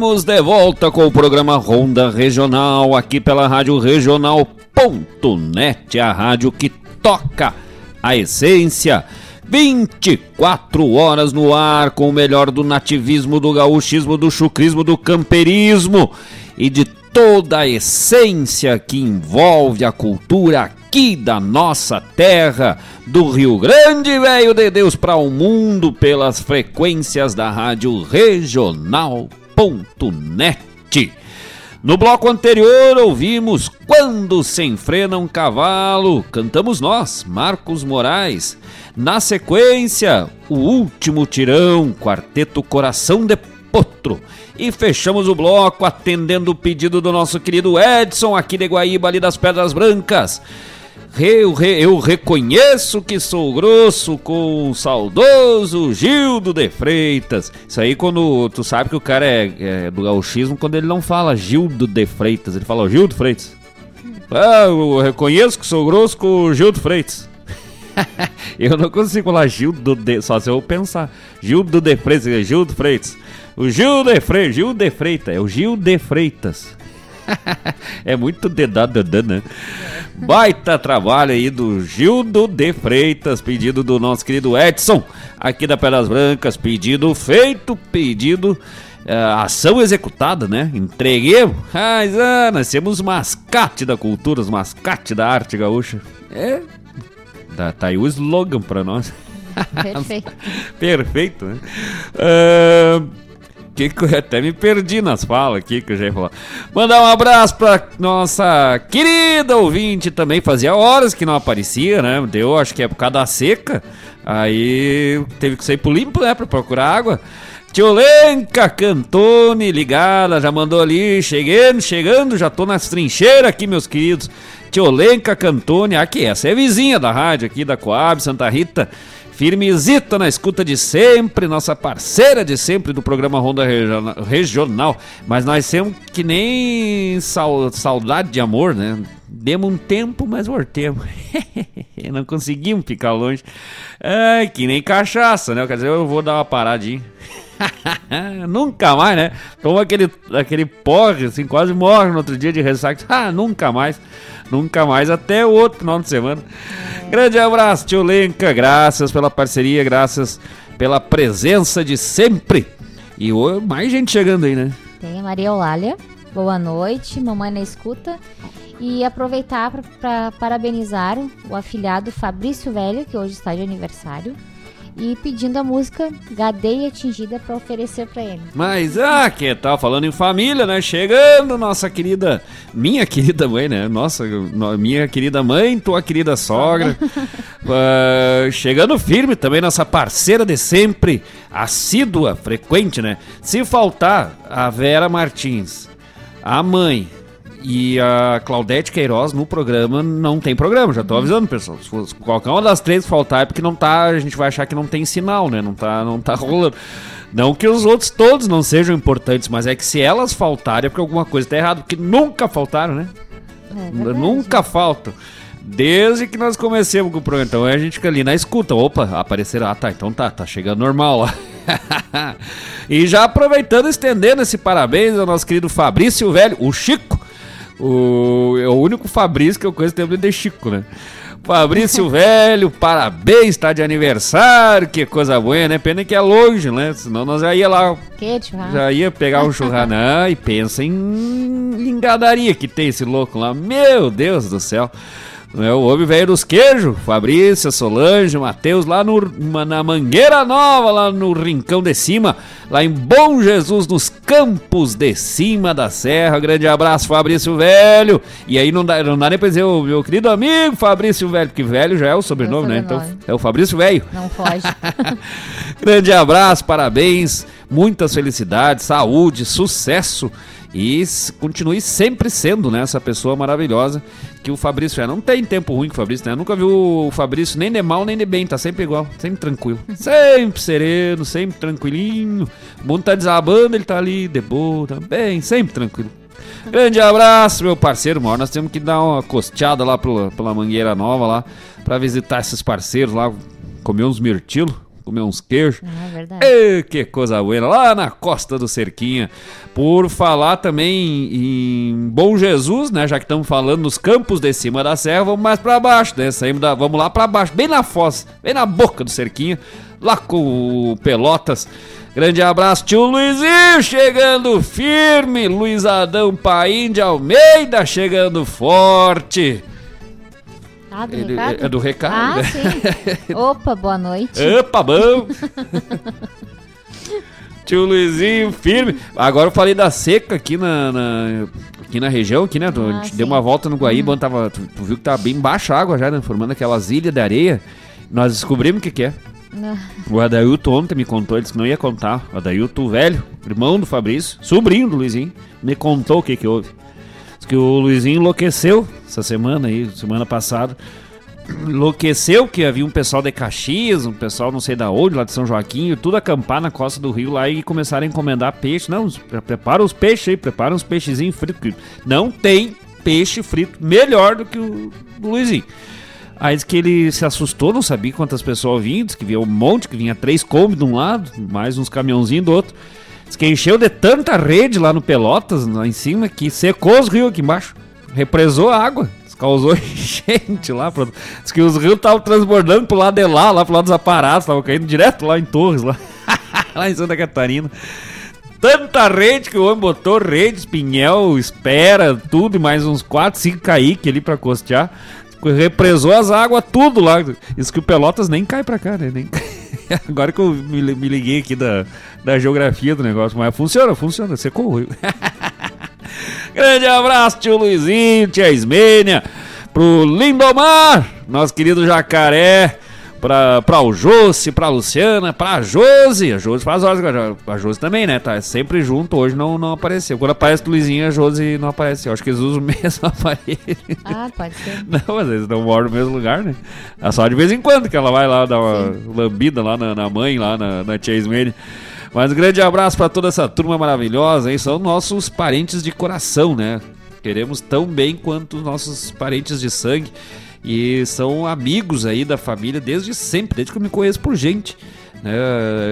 Estamos de volta com o programa Ronda Regional, aqui pela Rádio Regional.net, a rádio que toca a essência. 24 horas no ar com o melhor do nativismo, do gauchismo, do chucrismo, do camperismo e de toda a essência que envolve a cultura aqui da nossa terra, do Rio Grande, velho de Deus, para o mundo pelas frequências da rádio No bloco anterior ouvimos Quando se enfrena um cavalo, cantamos nós, Marcos Moraes. Na sequência, O Último Tirão, Quarteto Coração de Potro. E fechamos o bloco atendendo o pedido do nosso querido Edson, aqui de Guaíba, ali das Pedras Brancas. Eu, eu, reconheço que sou grosso com o saudoso Gildo de Freitas. Isso aí quando tu sabe que o cara é, é do gauchismo, quando ele não fala Gildo de Freitas, ele fala Gildo Freitas. Ah, eu reconheço que sou grosso com o Gildo Freitas. eu não consigo falar Gildo de, só se eu pensar. Gildo de Freitas, Gildo Freitas. O Gil de Freitas, Gil de Freitas, é o Gil de Freitas. é muito dedado, né? Baita trabalho aí do Gildo de Freitas, pedido do nosso querido Edson, aqui da Pedras Brancas, pedido feito, pedido. Uh, ação executada, né? Entreguemos. Mas, ah, nós temos mascate da cultura, os mascate da arte gaúcha. É. Tá, tá aí o slogan pra nós. Perfeito. Perfeito, né? Uh, que, eu até me perdi nas falas aqui que eu já ia falar. Mandar um abraço pra nossa querida ouvinte também. Fazia horas que não aparecia, né? Deu, acho que é por causa da seca. Aí teve que sair pro limpo, né? Pra procurar água. Tiolenca Cantone ligada, já mandou ali, chegando, chegando, já tô nas trincheiras aqui, meus queridos. Tiolenca Cantone, aqui, essa é vizinha da rádio aqui da Coab, Santa Rita. Firmezita na escuta de sempre, nossa parceira de sempre do programa Ronda Regional. Mas nós temos que nem saudade de amor, né? Demos um tempo, mas voltemos. Não conseguimos ficar longe. Que nem cachaça, né? Quer dizer, eu vou dar uma paradinha. nunca mais, né? Toma aquele, aquele porre, assim, quase morre no outro dia de ressaca. Ah, nunca mais. Nunca mais, até o outro final de semana. Grande abraço, tio Lenca. Graças pela parceria, graças pela presença de sempre. E mais gente chegando aí, né? Tem a Maria Eulália. Boa noite, mamãe na escuta. E aproveitar para parabenizar o afilhado Fabrício Velho, que hoje está de aniversário e pedindo a música Gadeia Atingida para oferecer para ele. Mas, ah, que tal? Falando em família, né? Chegando nossa querida, minha querida mãe, né? Nossa, minha querida mãe, tua querida sogra. uh, chegando firme também, nossa parceira de sempre, assídua, frequente, né? Se faltar a Vera Martins, a mãe, e a Claudete Queiroz no programa não tem programa, já tô avisando, pessoal. Se qualquer uma das três faltar é porque não tá, a gente vai achar que não tem sinal, né? Não tá, não tá rolando. Não que os outros todos não sejam importantes, mas é que se elas faltarem é porque alguma coisa tá errada, porque nunca faltaram, né? É nunca faltam. Desde que nós comecemos com o programa. Então a gente fica ali na escuta. Opa, apareceram. Ah, tá. Então tá, tá chegando normal lá. e já aproveitando, estendendo esse parabéns ao nosso querido Fabrício Velho, o Chico. O, é o único Fabrício que eu conheço tempo de Chico, né? Fabrício Velho, parabéns, tá de aniversário, que coisa boa, né? Pena que é longe, né? Senão nós já ia lá. Que churrasco? Já ia pegar um churrasco. E pensa em engadaria que tem esse louco lá. Meu Deus do céu. É o homem velho dos queijos, Fabrício, Solange, Matheus, lá no, na Mangueira Nova, lá no Rincão de Cima, lá em Bom Jesus, nos Campos de Cima da Serra. Grande abraço, Fabrício Velho. E aí não dá, não dá nem pra dizer o meu querido amigo Fabrício Velho, porque velho já é o sobrenome, né? Então é o Fabrício Velho. Não foge. Grande abraço, parabéns, muitas felicidades, saúde, sucesso e continue sempre sendo né, essa pessoa maravilhosa que o Fabrício é. Não tem tempo ruim com o Fabrício, né? Eu nunca vi o Fabrício nem de mal nem de bem, tá sempre igual, sempre tranquilo. Sempre sereno, sempre tranquilinho. O mundo tá desabando, ele tá ali de boa também, sempre tranquilo. Grande abraço, meu parceiro. Maior, nós temos que dar uma costeada lá pela, pela Mangueira Nova lá, para visitar esses parceiros lá, comer uns mirtilo comer uns queijos. Ah, é verdade. Ei, que coisa boa, lá na costa do Cerquinha. Por falar também em Bom Jesus, né? Já que estamos falando nos campos de cima da serra, vamos mais para baixo, né? Saímos da, vamos lá para baixo, bem na foz, bem na boca do Cerquinha, lá com o Pelotas. Grande abraço, tio Luizinho chegando firme, Luiz Adão Paim de Almeida chegando forte. Ah, do Ele- recado? é do recado, Ah, né? sim. Opa, boa noite. Opa, bom! Tio Luizinho, firme. Agora eu falei da seca aqui na, na- aqui na região, aqui, né? Tu- a gente deu uma volta no Guaíba, onde tava, tu, tu viu que tava bem baixa a água já, né? Formando aquelas ilhas de areia. Nós descobrimos o que que é. Não. O Adailto ontem me contou, ele disse que não ia contar. O Adailto velho, irmão do Fabrício, sobrinho do Luizinho, me contou o que que houve. Que o Luizinho enlouqueceu essa semana aí, semana passada. Enlouqueceu que havia um pessoal de Caxias, um pessoal não sei da onde, lá de São Joaquim, tudo acampar na costa do rio lá e começaram a encomendar peixe. Não, prepara os peixes aí, prepara uns peixezinhos fritos. Não tem peixe frito melhor do que o Luizinho. Aí que ele se assustou, não sabia quantas pessoas vinham, que vinha um monte, que vinha três Kombi de um lado, mais uns caminhãozinhos do outro. Diz que encheu de tanta rede lá no Pelotas, lá em cima, que secou os rios aqui embaixo. Represou a água. Causou enchente lá. pro- Diz que os rios estavam transbordando pro lado de lá, lá pro lado dos aparatos, estavam caindo direto lá em Torres, lá, lá em Santa Catarina. Tanta rede que o homem botou, rede, espinhel, espera, tudo, e mais uns 4, 5 caíque ali pra costear. Represou as águas, tudo lá. Isso que o Pelotas nem cai pra cá, né? Nem... Agora que eu me, liguei aqui da, da geografia do negócio, mas funciona, funciona, o rio. Grande abraço, tio Luizinho, tia Ismênia, pro Lindomar, nosso querido jacaré, pra, pra o Josi, pra Luciana, pra Josi. A Josi faz horas, a Josi também, né? Tá sempre junto, hoje não, não apareceu. Quando aparece o Luizinho, a Josi não apareceu. Acho que eles usam o mesmo aparelho. Ah, pode ser. Não, mas eles não moram no mesmo lugar, né? É só de vez em quando que ela vai lá dar uma lambida lá na, na mãe, lá na, na tia Ismene. Mas um grande abraço pra toda essa turma maravilhosa, hein? São nossos parentes de coração, né? Queremos tão bem quanto os nossos parentes de sangue. E são amigos aí da família desde sempre, desde que eu me conheço por gente. né?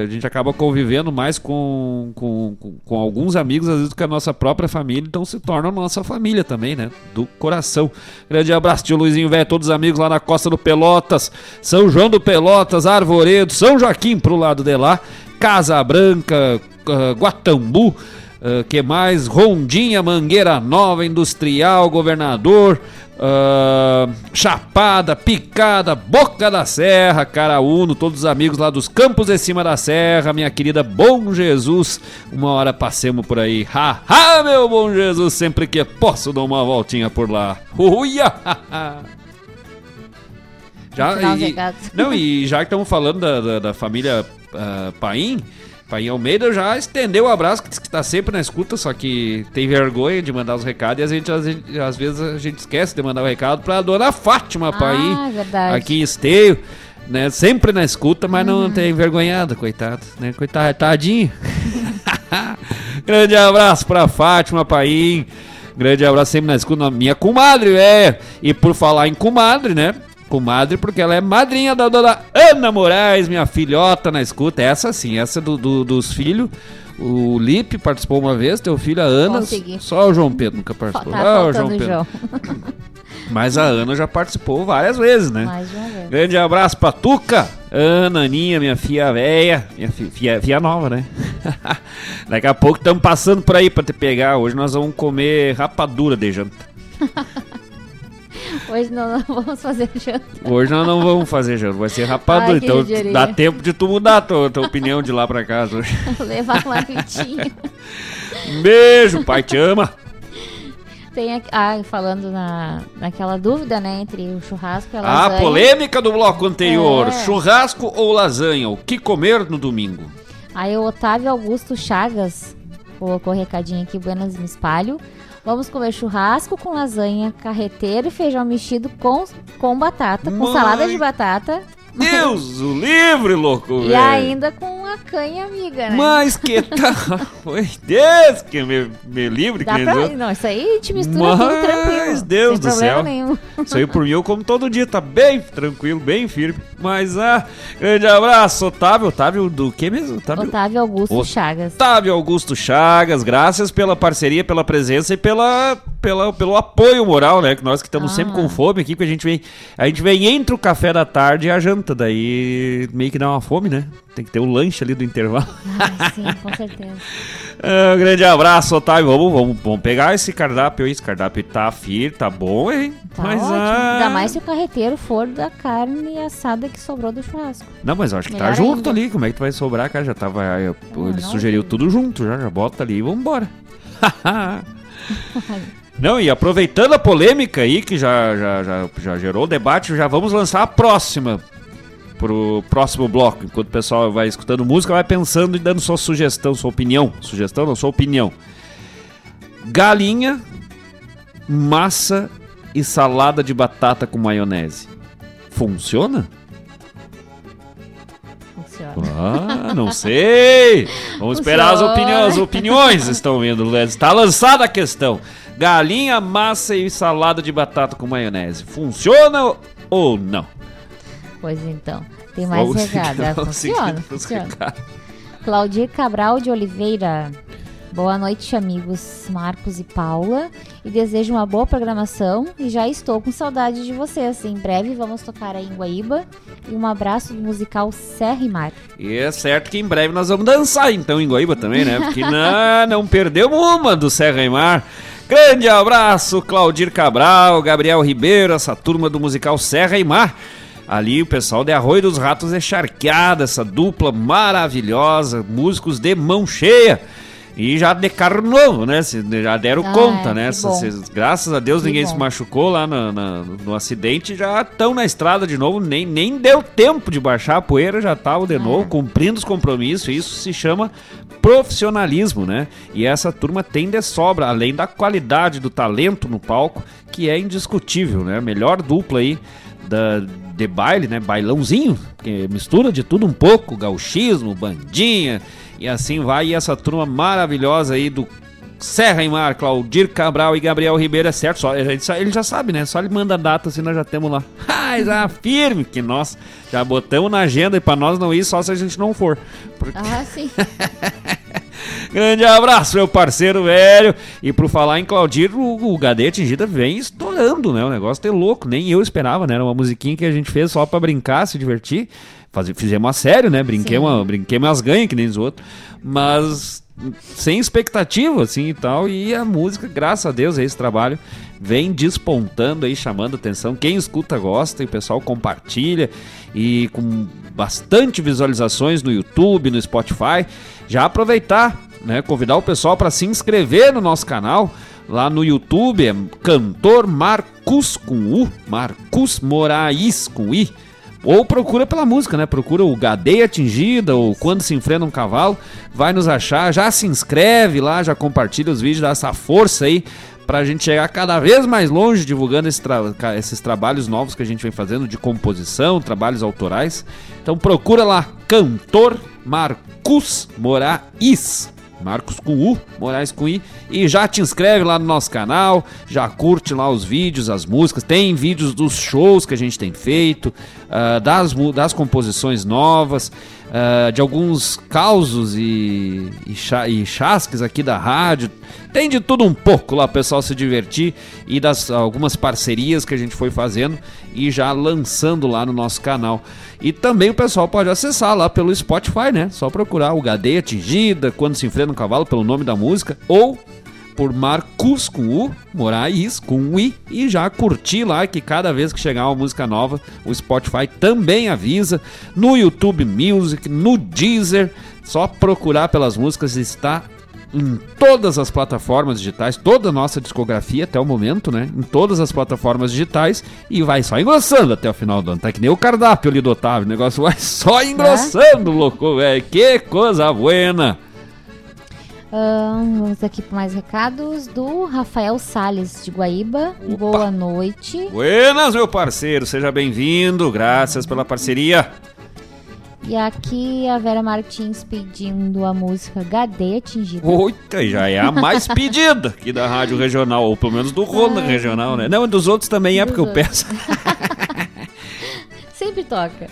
A gente acaba convivendo mais com, com, com, com alguns amigos, às vezes, do que a nossa própria família, então se torna nossa família também, né? Do coração. Grande abraço, tio Luizinho, velho, todos os amigos lá na costa do Pelotas, São João do Pelotas, Arvoredo, São Joaquim pro lado de lá, Casa Branca, ah, Guatambu, ah, que mais? Rondinha, Mangueira Nova, Industrial, Governador, ah, Chapada, Picada, Boca da Serra, Caraúno, todos os amigos lá dos campos de cima da serra, minha querida Bom Jesus, uma hora passemos por aí. Ha, ha, meu Bom Jesus, sempre que posso dou uma voltinha por lá. Uia! Já, e- não, e já que estamos falando da, da, da família ah, Paim, Paim Almeida já estendeu o abraço, que diz que está sempre na escuta, só que tem vergonha de mandar os recados e a gente, às, vezes- às vezes a gente esquece de mandar o recado para a dona Fátima Paim, Ah, verdade. aqui em Esteio, né? Sempre na escuta, mas Uhum. não tem vergonhada, coitado, né? Coitado, tadinho. Grande abraço pra Fátima Paim. Grande abraço sempre na escuta, minha comadre, é. E por falar em comadre, né? Comadre, porque ela é madrinha da dona Ana Moraes, minha filhota na escuta. Essa sim, essa do, do- dos filhos. O Lipe participou uma vez, teu filho, a Ana. Consegui. Só o João Pedro nunca participou. Tá ah, o faltando o João. Mas a Ana já participou várias vezes, né? Mais uma vez. Grande abraço pra Tuca, Ana, Aninha, minha filha velha, minha fi- filha, filha nova, né? Daqui a pouco estamos passando por aí pra te pegar. Hoje nós vamos comer rapadura de janta. Hoje não, não vamos fazer janta. Hoje nós não vamos fazer janta, vai ser rapadura. Ai, então dá tempo de tu mudar a tua, tua opinião de lá pra casa hoje. Levar uma marmitinha. Beijo, pai te ama. Tem aqui, ah, falando na, naquela dúvida, né, entre o churrasco e a A lasanha. polêmica do bloco anterior: É. churrasco ou lasanha? O que comer no domingo? Aí o Otávio Augusto Chagas colocou recadinho aqui, Buenas me espalho. Vamos comer churrasco com lasanha, carreteiro e feijão mexido com, com batata, com Mãe. salada de batata. Deus o livre, louco, E velho. ainda com a canha amiga, né? Mas que tal? Foi Deus que me, me livre, Dá que pra... Não, isso aí te mistura tudo Mas, tranquilo. Deus do céu. nenhum. Isso aí por mim eu como todo dia, tá bem tranquilo, bem firme. Mas, ah, grande abraço, Otávio. Otávio do que mesmo? Otávio, Otávio Augusto Ot- Chagas. Otávio Augusto Chagas, graças pela parceria, pela presença e pela, pela, pelo apoio moral, né? Que nós que estamos Ah. sempre com fome aqui, que a gente vem. A gente vem entre o café da tarde e a janta, daí meio que dá uma fome, né? Tem que ter o lanche ali do intervalo. Ah, sim, com certeza. Ah, um grande abraço, Otávio. Vamos, vamos, vamos pegar esse cardápio aí. Esse cardápio tá firme, tá bom, hein? Tá Mas, ótimo. ah, Ainda mais se o carreteiro for da carne assada que sobrou do churrasco. Não, mas eu acho que tá Melhor junto ainda. ali. Como é que tu vai sobrar, cara? Já tava. eu- ele não, sugeriu tudo junto, já, já bota ali e vambora. Não, e aproveitando a polêmica aí, que já, já, já, já gerou debate, já vamos lançar a próxima. Pro próximo bloco. Enquanto o pessoal vai escutando música, vai pensando e dando sua sugestão, sua opinião. Sugestão não, sua opinião. Galinha, massa e salada de batata com maionese. Funciona? Funciona. Ah, não sei. Vamos esperar as Funciona. opiniões. As opiniões estão vindo. Está lançada a questão. Galinha, massa e salada de batata com maionese. Funciona ou não? Pois então. Tem mais recado. vamos Funciona, funciona. Claudir Cabral de Oliveira. Boa noite, amigos Marcos e Paula. E desejo uma boa programação. E já estou com saudade de vocês. Em breve vamos tocar aí em Guaíba. E um abraço do musical Serra e Mar. E é certo que em breve nós vamos dançar então em Guaíba também, né? Porque não, não perdemos uma do Serra e Mar. Grande abraço, Claudir Cabral, Gabriel Ribeiro, essa turma do musical Serra e Mar. Ali o pessoal de Arroio dos Ratos é charqueada, essa dupla maravilhosa, músicos de mão cheia. E já de carro novo, né? Já deram Ah, conta, que né? Se- graças a Deus Que ninguém bom. se machucou lá na- na- no acidente. Já estão na estrada de novo. Nem, nem deu tempo de baixar a poeira, já estavam de novo, cumprindo os compromissos. Isso se chama profissionalismo, né? E essa turma tem de sobra, além da qualidade do talento no palco, que é indiscutível, né? Melhor dupla aí da, de baile, né? Bailãozinho, que mistura de tudo um pouco, gauchismo, bandinha, e assim vai. E essa turma maravilhosa aí do Serra em Mar, Claudir Cabral e Gabriel Ribeiro, é certo, só, ele, só- ele já sabe, né? Só ele manda a data assim, nós já temos lá. Ah, já firme que nós já botamos na agenda e pra nós não ir só se a gente não for. Porque- Ah, sim. Grande abraço, meu parceiro velho. E por falar em Claudir, o, o Gadê Atingida vem estourando, né? O negócio é louco. Nem eu esperava, né? Era uma musiquinha que a gente fez só pra brincar, se divertir. Fazer, fizemos a sério, né? Brinquemos, brinquemos as ganhas que nem os outros. Mas sem expectativa, assim e tal. E a música, graças a Deus, esse trabalho vem despontando aí, chamando atenção. Quem escuta gosta e o pessoal compartilha. E com bastante visualizações no YouTube, no Spotify. Já aproveitar, né? Convidar o pessoal para se inscrever no nosso canal. Lá no YouTube é Cantor Marcus com U, Marcus Moraes com I. Ou procura pela música, né? Procura o Gadeia Atingida ou Quando se enfrena um cavalo. Vai nos achar. Já se inscreve lá, já compartilha os vídeos, dá essa força aí pra gente chegar cada vez mais longe divulgando esse tra- esses trabalhos novos que a gente vem fazendo de composição, trabalhos autorais. Então procura lá, Cantor Marcus Moraes Marcos com U, Moraes com I. E já te inscreve lá no nosso canal, já curte lá os vídeos, as músicas. Tem vídeos dos shows que a gente tem feito, uh, das, das composições novas, uh, de alguns causos e, e, e chasques aqui da rádio. Tem de tudo um pouco lá, o pessoal se divertir e das algumas parcerias que a gente foi fazendo e já lançando lá no nosso canal. E também o pessoal pode acessar lá pelo Spotify, né? Só procurar o Gadeia Atingida, quando se enfrenta um cavalo pelo nome da música, ou por Marcos com U, Moraes com U I, e já curtir lá que cada vez que chegar uma música nova, o Spotify também avisa. No YouTube Music, no Deezer, só procurar pelas músicas está em todas as plataformas digitais, toda a nossa discografia até o momento, né? Em todas as plataformas digitais e vai só engrossando até o final do ano. Tá que nem o cardápio ali do Otávio, o negócio vai só engrossando, é? louco, velho. Que coisa buena! Um, vamos aqui para mais recados do Rafael Sales de Guaíba. Opa. Boa noite. Buenas, meu parceiro, seja bem-vindo. Graças pela parceria. E aqui a Vera Martins pedindo a música Gadeia Atingida. Oita, já é a mais pedida aqui da Rádio Regional, ou pelo menos do Ronda Regional, né? Não, dos outros também é porque eu peço. Sempre toca.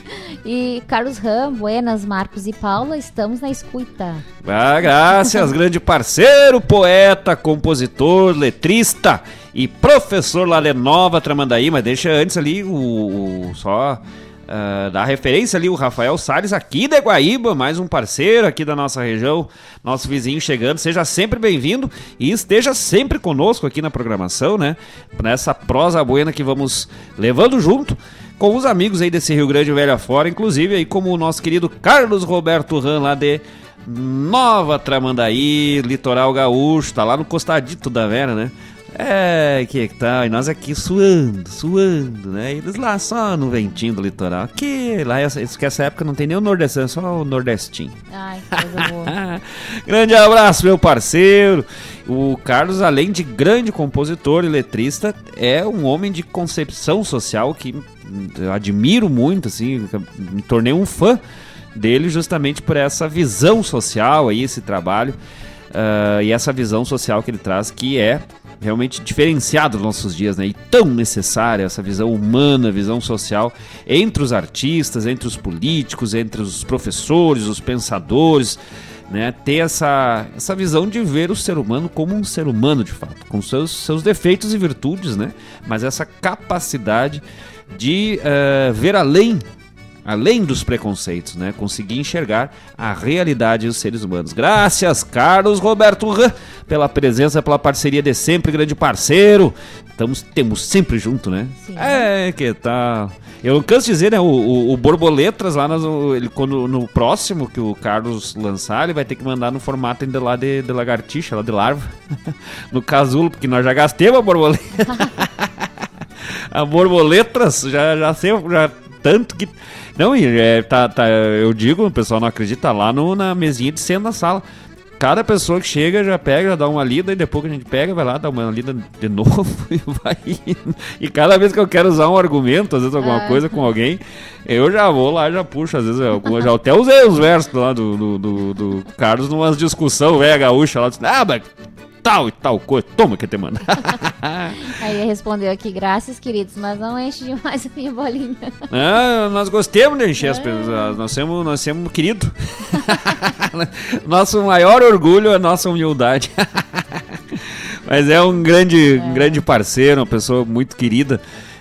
E Carlos Ram, Buenas, Marcos e Paula, estamos na escuta. Ah, graças, grande parceiro, poeta, compositor, letrista e professor lá Nova Tramandaí, mas deixa antes ali o, o só Uh, da referência ali, o Rafael Salles, aqui de Guaíba, mais um parceiro aqui da nossa região, nosso vizinho chegando. Seja sempre bem-vindo e esteja sempre conosco aqui na programação, né? Nessa prosa buena que vamos levando junto com os amigos aí desse Rio Grande Velho afora, inclusive aí como o nosso querido Carlos Roberto Ran lá de Nova Tramandaí, Litoral Gaúcho, tá lá no costadito da Vera, né? É, que tal? E nós aqui suando, suando, né? E eles lá só no ventinho do litoral. Aqui, lá, isso que essa época não tem nem o nordestino, é só o nordestinho. Ai, que coisa boa. grande abraço, meu parceiro. O Carlos, além de grande compositor e letrista, é um homem de concepção social que eu admiro muito, assim, me tornei um fã dele justamente por essa visão social aí, esse trabalho. Uh, e essa visão social que ele traz, que é realmente diferenciada nos nossos dias, né? E tão necessária essa visão humana, visão social entre os artistas, entre os políticos, entre os professores, os pensadores, né? Ter essa, essa visão de ver o ser humano como um ser humano de fato, com seus, seus defeitos e virtudes, né? Mas essa capacidade de uh, ver além além dos preconceitos, né? Conseguir enxergar a realidade dos seres humanos. Graças, Carlos Roberto Rã, pela presença, pela parceria de sempre, grande parceiro. Estamos, temos sempre junto, né? Sim. É, que tal? Eu canso de dizer, né? O, o, o Borboletas lá no, ele, quando, no próximo que o Carlos lançar, ele vai ter que mandar no formato ainda lá de, de lagartixa, lá de larva. no casulo, porque nós já gastemos a borboleta. a borboletas, já, já sei, já tanto que não, e é, tá, tá, eu digo, o pessoal não acredita, lá no, na mesinha de cena da sala. Cada pessoa que chega já pega, já dá uma lida, e depois que a gente pega, vai lá, dá uma lida de novo e vai indo. E cada vez que eu quero usar um argumento, às vezes alguma é. coisa com alguém, eu já vou lá, já puxo, às vezes eu já até usei os versos lá do, do, do, do Carlos numa discussão velha gaúcha lá, ah, mas tal e tal coisa. Toma que te manda. Aí ele respondeu aqui, graças, queridos, mas não enche demais a minha bolinha. Ah, nós gostemos de encher as pessoas. Nós somos, nós somos querido. Nosso maior orgulho é a nossa humildade. mas é um grande, é. um grande parceiro, uma pessoa muito querida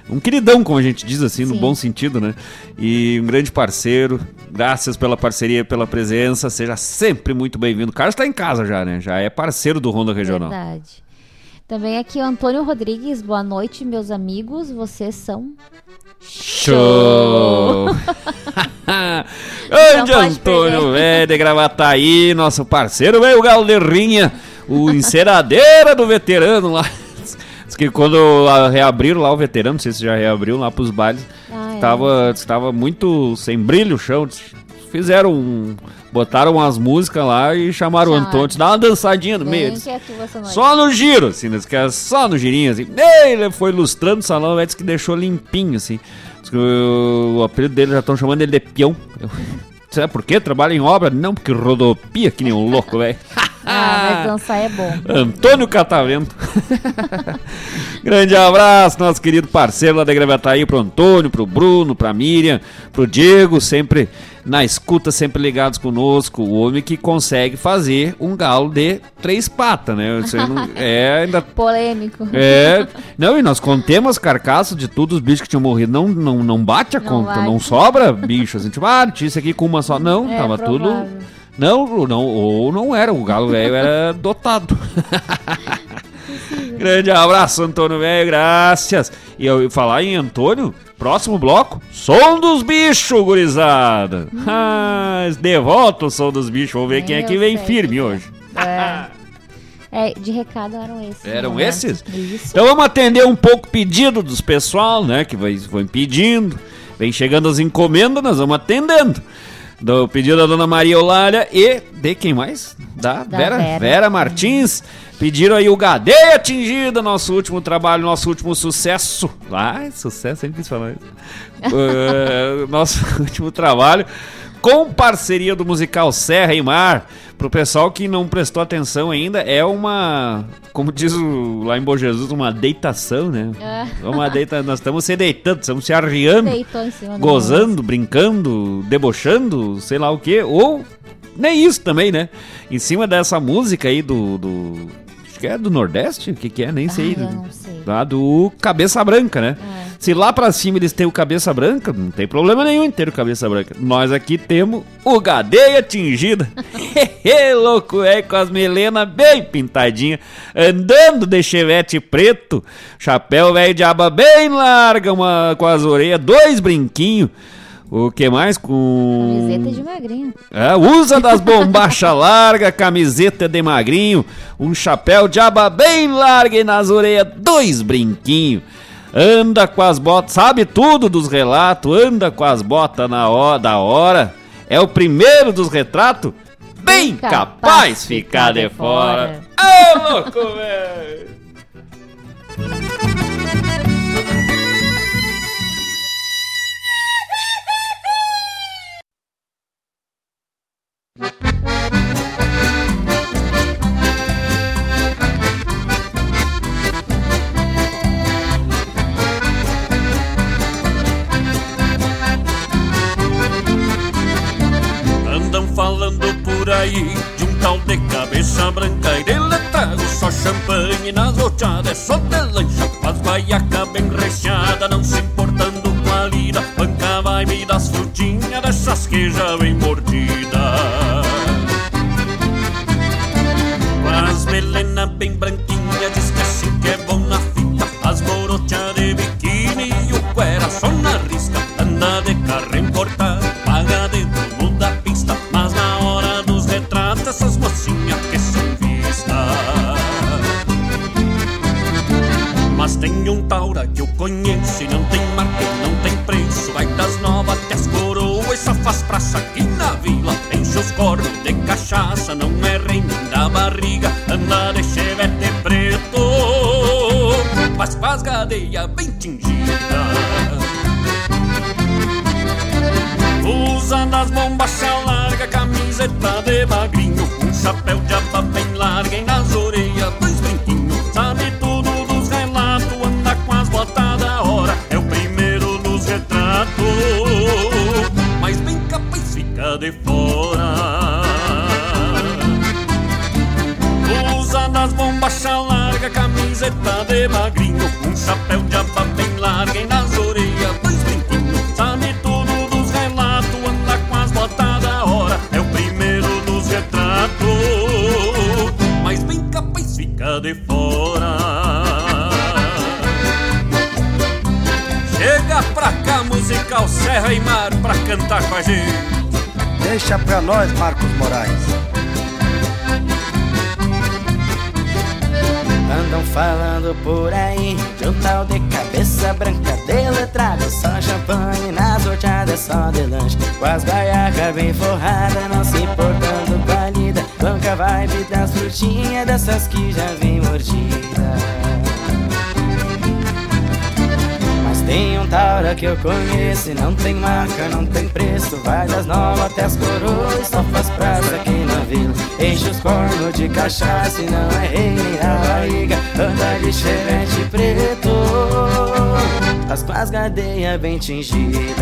um queridão, como a gente diz assim, Sim. no bom sentido, né? E um grande parceiro. Graças pela parceria, pela presença. Seja sempre muito bem-vindo. O Carlos está em casa já, né? Já é parceiro do Ronda Regional. Verdade. Também aqui o Antônio Rodrigues. Boa noite, meus amigos. Vocês são Show! Grande Antônio, velho de Gravataí, nosso parceiro, velho, o Galo de Rinha, o enceradeira do veterano lá. Diz que quando reabriram lá o veterano, não sei se já reabriu lá pros bailes, ah, estava, é. estava muito sem brilho o chão. Fizeram um, botaram umas músicas lá e chamaram o Antônio, dá uma dançadinha no meio. Só no giro, assim, diz que só no girinho, assim. Ele foi ilustrando o salão, disse que deixou limpinho, assim. Diz que o, o apelido dele já estão chamando ele de peão. Eu, sabe por quê? Trabalha em obra? Não, porque rodopia que nem um louco, velho. Ah, mas dançar é bom. Antônio Catavento. Grande abraço, nosso querido parceiro lá da Gravataí, pro Antônio, pro Bruno, pra Miriam, pro Diego, sempre na escuta, sempre ligados conosco. O homem que consegue fazer um galo de três patas, né? Isso aí não- é ainda. Polêmico. É. Não, e nós contemos as carcaças de todos os bichos que tinham morrido. Não, não, não bate a Não conta, bate. não sobra bicho. Assim, tipo, ah, tinha isso aqui com uma só. Não, É tava tudo. Não, não, ou não era, o galo velho era dotado. Grande abraço, Antônio velho, graças. E eu falar em Antônio, próximo bloco, som dos bichos, gurizada. Ah, de volta o som dos bichos, vamos ver quem é Eu que vem firme hoje. É. É, de recado eram esses. Eram né? esses? Isso. Então vamos atender um pouco o pedido dos pessoal, né? Que vão pedindo. Vem chegando as encomendas, nós vamos atendendo. Do pedido da dona Maria Eulália e de quem mais? Da, Da Vera, Vera. Vera. Martins. Pediram aí o Gadeia Atingida, nosso último trabalho, nosso último sucesso. Ah, sucesso, sempre quis falar isso. Eh, nosso último trabalho com parceria do musical Serra e Mar. Pro pessoal que não prestou atenção ainda, é uma, como diz o- lá em Bom Jesus, uma deitação, né? É. Uma deita, nós estamos se deitando, estamos se arriando, gozando, brincando, debochando, sei lá o que, ou nem isso também, né? Em cima dessa música aí do, do acho que é do Nordeste, o que que é, nem sei. Ah, não sei. Lá do Cabeça Branca, né? É. Se lá pra cima eles têm o Cabeça Branca, não tem problema nenhum em ter o Cabeça Branca. Nós aqui temos o Gadeia Tingida. Hehe, louco, é, com as melenas bem pintadinhas, andando de chevette preto, chapéu velho de aba bem larga, uma, com as orelhas, dois brinquinhos. O que mais? Com. Camiseta de magrinho. É, usa das bombachas largas, camiseta de magrinho, um chapéu de aba bem larga e nas orelhas dois brinquinhos. Anda com as botas, sabe tudo dos relatos, anda com as botas na hora, da hora. É o primeiro dos retratos, bem capaz de ficar de fora. Ô, louco, velho! Aí de um tal de cabeça branca e dele trago só champanhe nas rochadas, é só de lancha, faz guaiaca bem recheada, não se importando com a lida, banca vai me das frutinhas dessas que já vem mordida. As melena bem branquinha, da barriga. Anda de chevette preto, mas faz gadeia bem tingida. Usa das bombachas larga, camiseta de magrinho Um chapéu de aba bem larga de magrinho Um chapéu de aba bem larga nas orelhas dois brinquinhos Sabe tudo dos relatos, anda com as botas da hora. É o primeiro nos retratos, mas bem capaz fica de fora. Chega pra cá, musical Serra e Mar, pra cantar com a gente. Deixa pra nós, Marcos Moraes. Andam falando por aí. De um tal de cabeça branca deletrado Só champanhe nas horchadas, só de lanche. Com as baiacas bem forradas, não se importando com a lida. Banca vibe das frutinhas, dessas que já vem mordida Mas tem um taura que eu conheço não tem marca, não tem preço. Vai das novas até as coroas, só faz praça aqui na vila. Enche os cornos de cachaça e não é rei nem a barriga. Anda de chevette preto, as com as gadeias bem tingidas.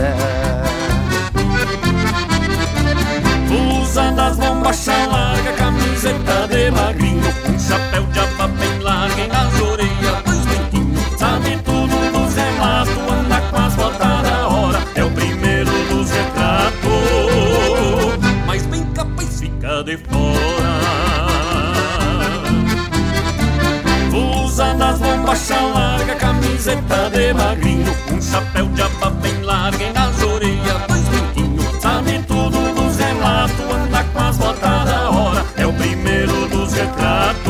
Usa das bombacha larga, camiseta de magrinho Um chapéu de aba camiseta de magrinho Um chapéu de aba bem larga e nas orelhas dois dentinhos Sabe tudo dos relatos, anda com as botas da hora É o primeiro dos retratos.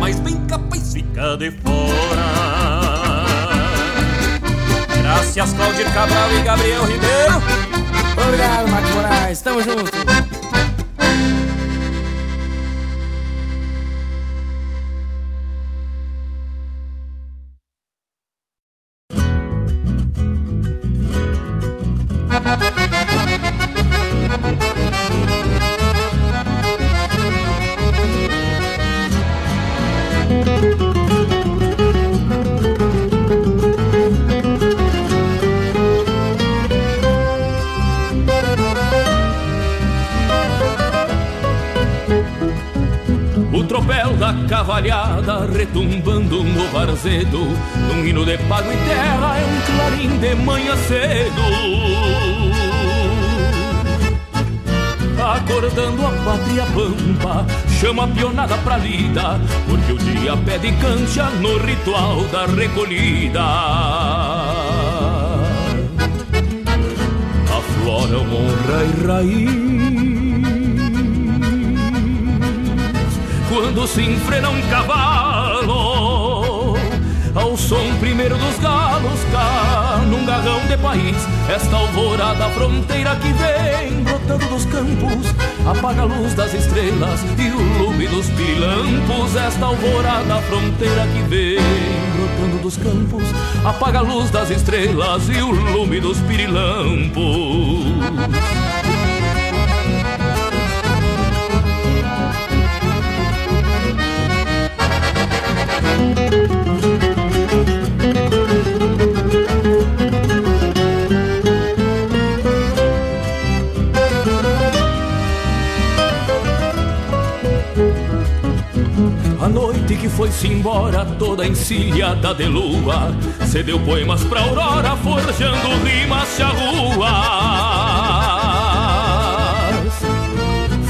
Mas bem capaz fica de fora. Graças Claudir Cabral e Gabriel Ribeiro. Obrigado, Marcos Moraes, tamo junto. No varzedo Num hino de pago e terra é um clarim de manhã cedo. Acordando a pátria pampa Chama a pionada pra lida Porque o dia pede cancha no ritual da recolhida. Afloram honra e raiz. Quando se enfrena um cavalo Ao som primeiro dos galos cá num garrão de país. Esta alvorada fronteira que vem brotando dos campos Apaga a luz das estrelas e o lume dos pirilampos Esta alvorada fronteira que vem brotando dos campos Apaga a luz das estrelas e o lume dos pirilampos foi-se embora, toda encilhada de lua, cedeu poemas pra aurora, forjando rimas charruas.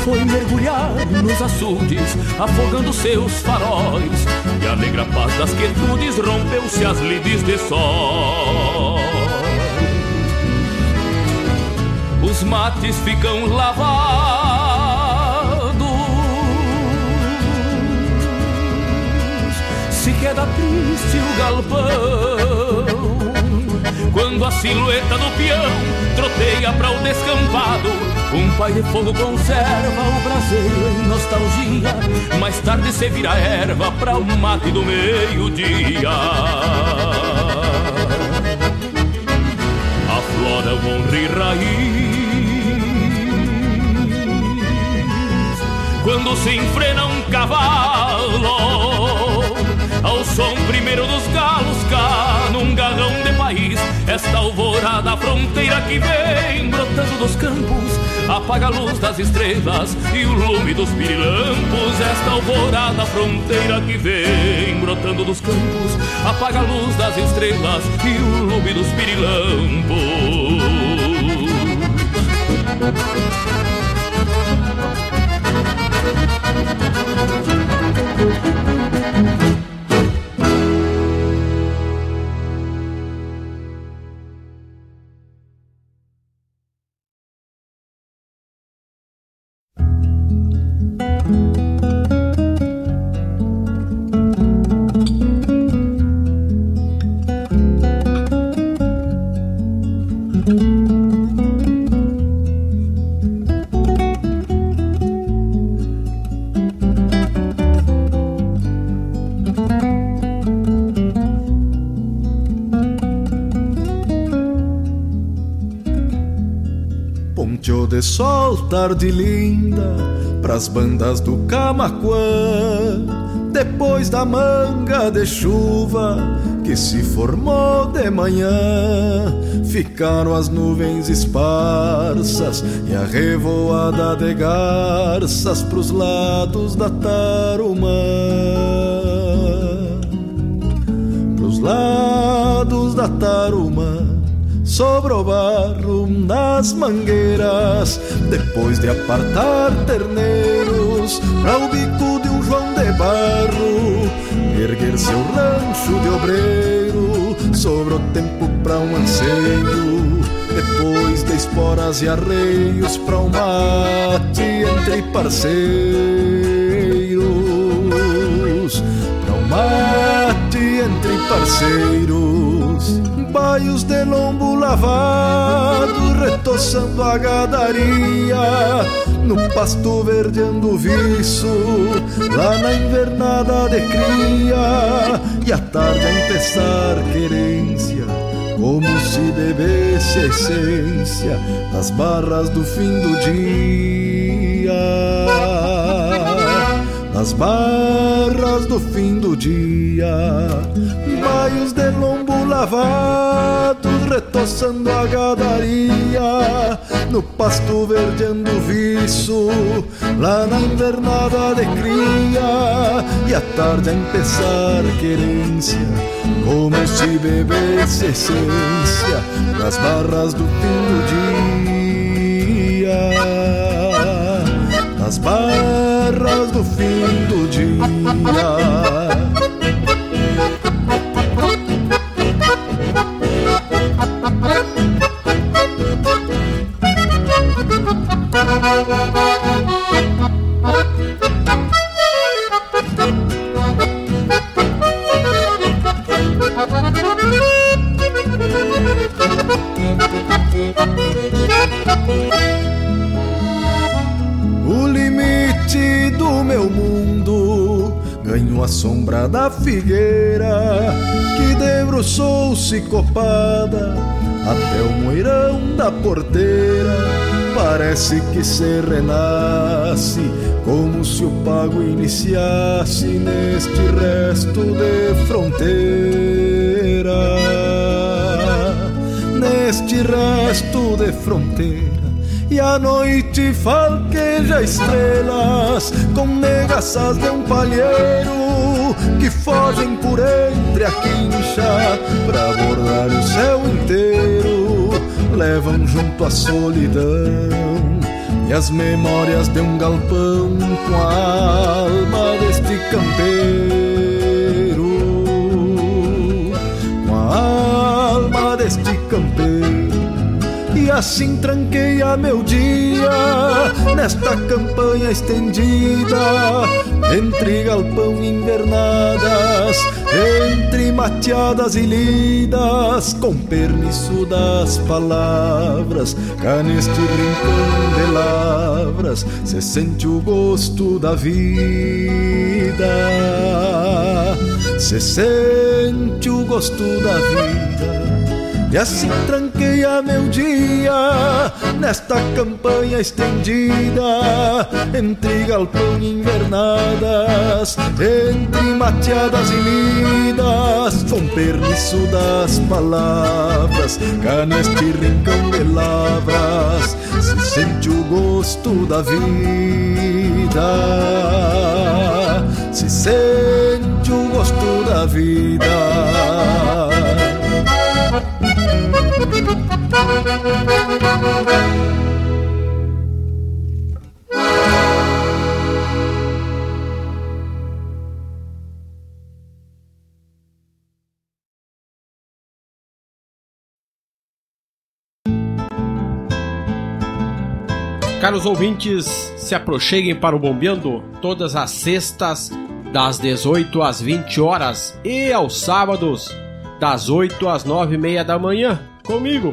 Foi mergulhar nos açudes, afogando seus faróis, e a alegra paz das quietudes rompeu-se as lides de sol. Os mates ficam lavados queda triste o galpão. Quando a silhueta do peão troteia para o descampado, um pai de fogo conserva o braseiro em nostalgia. Mais tarde se vira erva para o mate do meio-dia. Aflora o honra e raiz quando se enfrena um cavalo ao som primeiro dos galos cá num garrão de país esta alvorada fronteira que vem brotando dos campos apaga a luz das estrelas e o lume dos pirilampos esta alvorada fronteira que vem brotando dos campos apaga a luz das estrelas e o lume dos pirilampos tarde linda, pras bandas do Camaquã. Depois da manga de chuva que se formou de manhã, ficaram as nuvens esparsas e a revoada de garças pros lados da Tarumã. Pros lados da Tarumã sobrou barro nas mangueiras, depois de apartar terneiros para o bico de um João de Barro, erguer seu rancho de obreiro, sobrou tempo para um anseio, depois de esporas e arreios para um mate entre parceiros, para um mate entre parceiros baios de lombo lavado, retoçando a gadaria, no pasto verdeando viço, lá na invernada de cria, e à tarde a empezar querência, como se bebesse a essência das barras do fim do dia. Nas barras do fim do dia, baios de lavado, retoçando a gadaria, no pasto verdeando viço, lá na invernada de cria, e à tarde a empezar querência, como se bebesse essência, nas barras do fim do dia nas barras do fim do dia. O limite do meu mundo ganhou a sombra da figueira que debruçou-se copada até o moirão da porteira. Parece que se renasce como se o pago iniciasse neste resto de fronteira. Neste resto de fronteira e a noite falqueja estrelas com negaças de um palheiro que fogem por entre a quincha pra bordar o céu inteiro. Levam junto a solidão e as memórias de um galpão com a alma deste campeiro. Com a alma deste campeiro e assim tranqueia meu dia nesta campanha estendida entre galpão e invernadas, entre mateadas e lidas, com perniço das palavras, cá neste rincão de lavras se sente o gosto da vida, se sente o gosto da vida. E assim tranqueia meu dia nesta campanha estendida entre galpão e invernadas, entre mateadas e lidas, com perniço das palavras, cá neste rincão de lavras se sente o gosto da vida, se sente o gosto da vida. Caros ouvintes, se aproxeguem para o Bombeando todas as sextas, das 18 às 20 horas e aos sábados, das 8 às 9 e meia da manhã, comigo,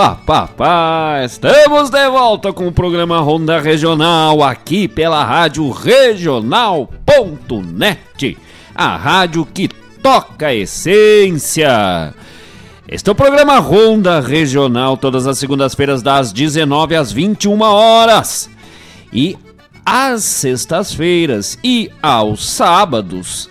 Pá, pá, pá. Estamos de volta com o programa Ronda Regional aqui pela rádio regional.net, a rádio que toca a essência. Este é o programa Ronda Regional, todas as segundas-feiras das 19 às 21 horas. E às sextas-feiras e aos sábados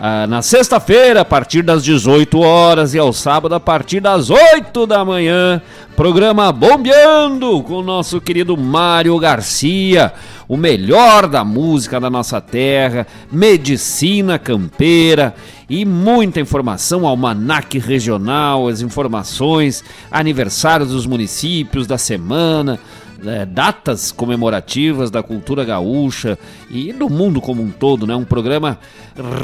ah, na sexta-feira, a partir das 18 horas, e ao sábado, a partir das 8 da manhã, programa Bombeando com o nosso querido Mário Garcia, o melhor da música da nossa terra, medicina campeira e muita informação, almanac regional, as informações, aniversários dos municípios da semana. É, datas comemorativas da cultura gaúcha e do mundo como um todo, né? Um programa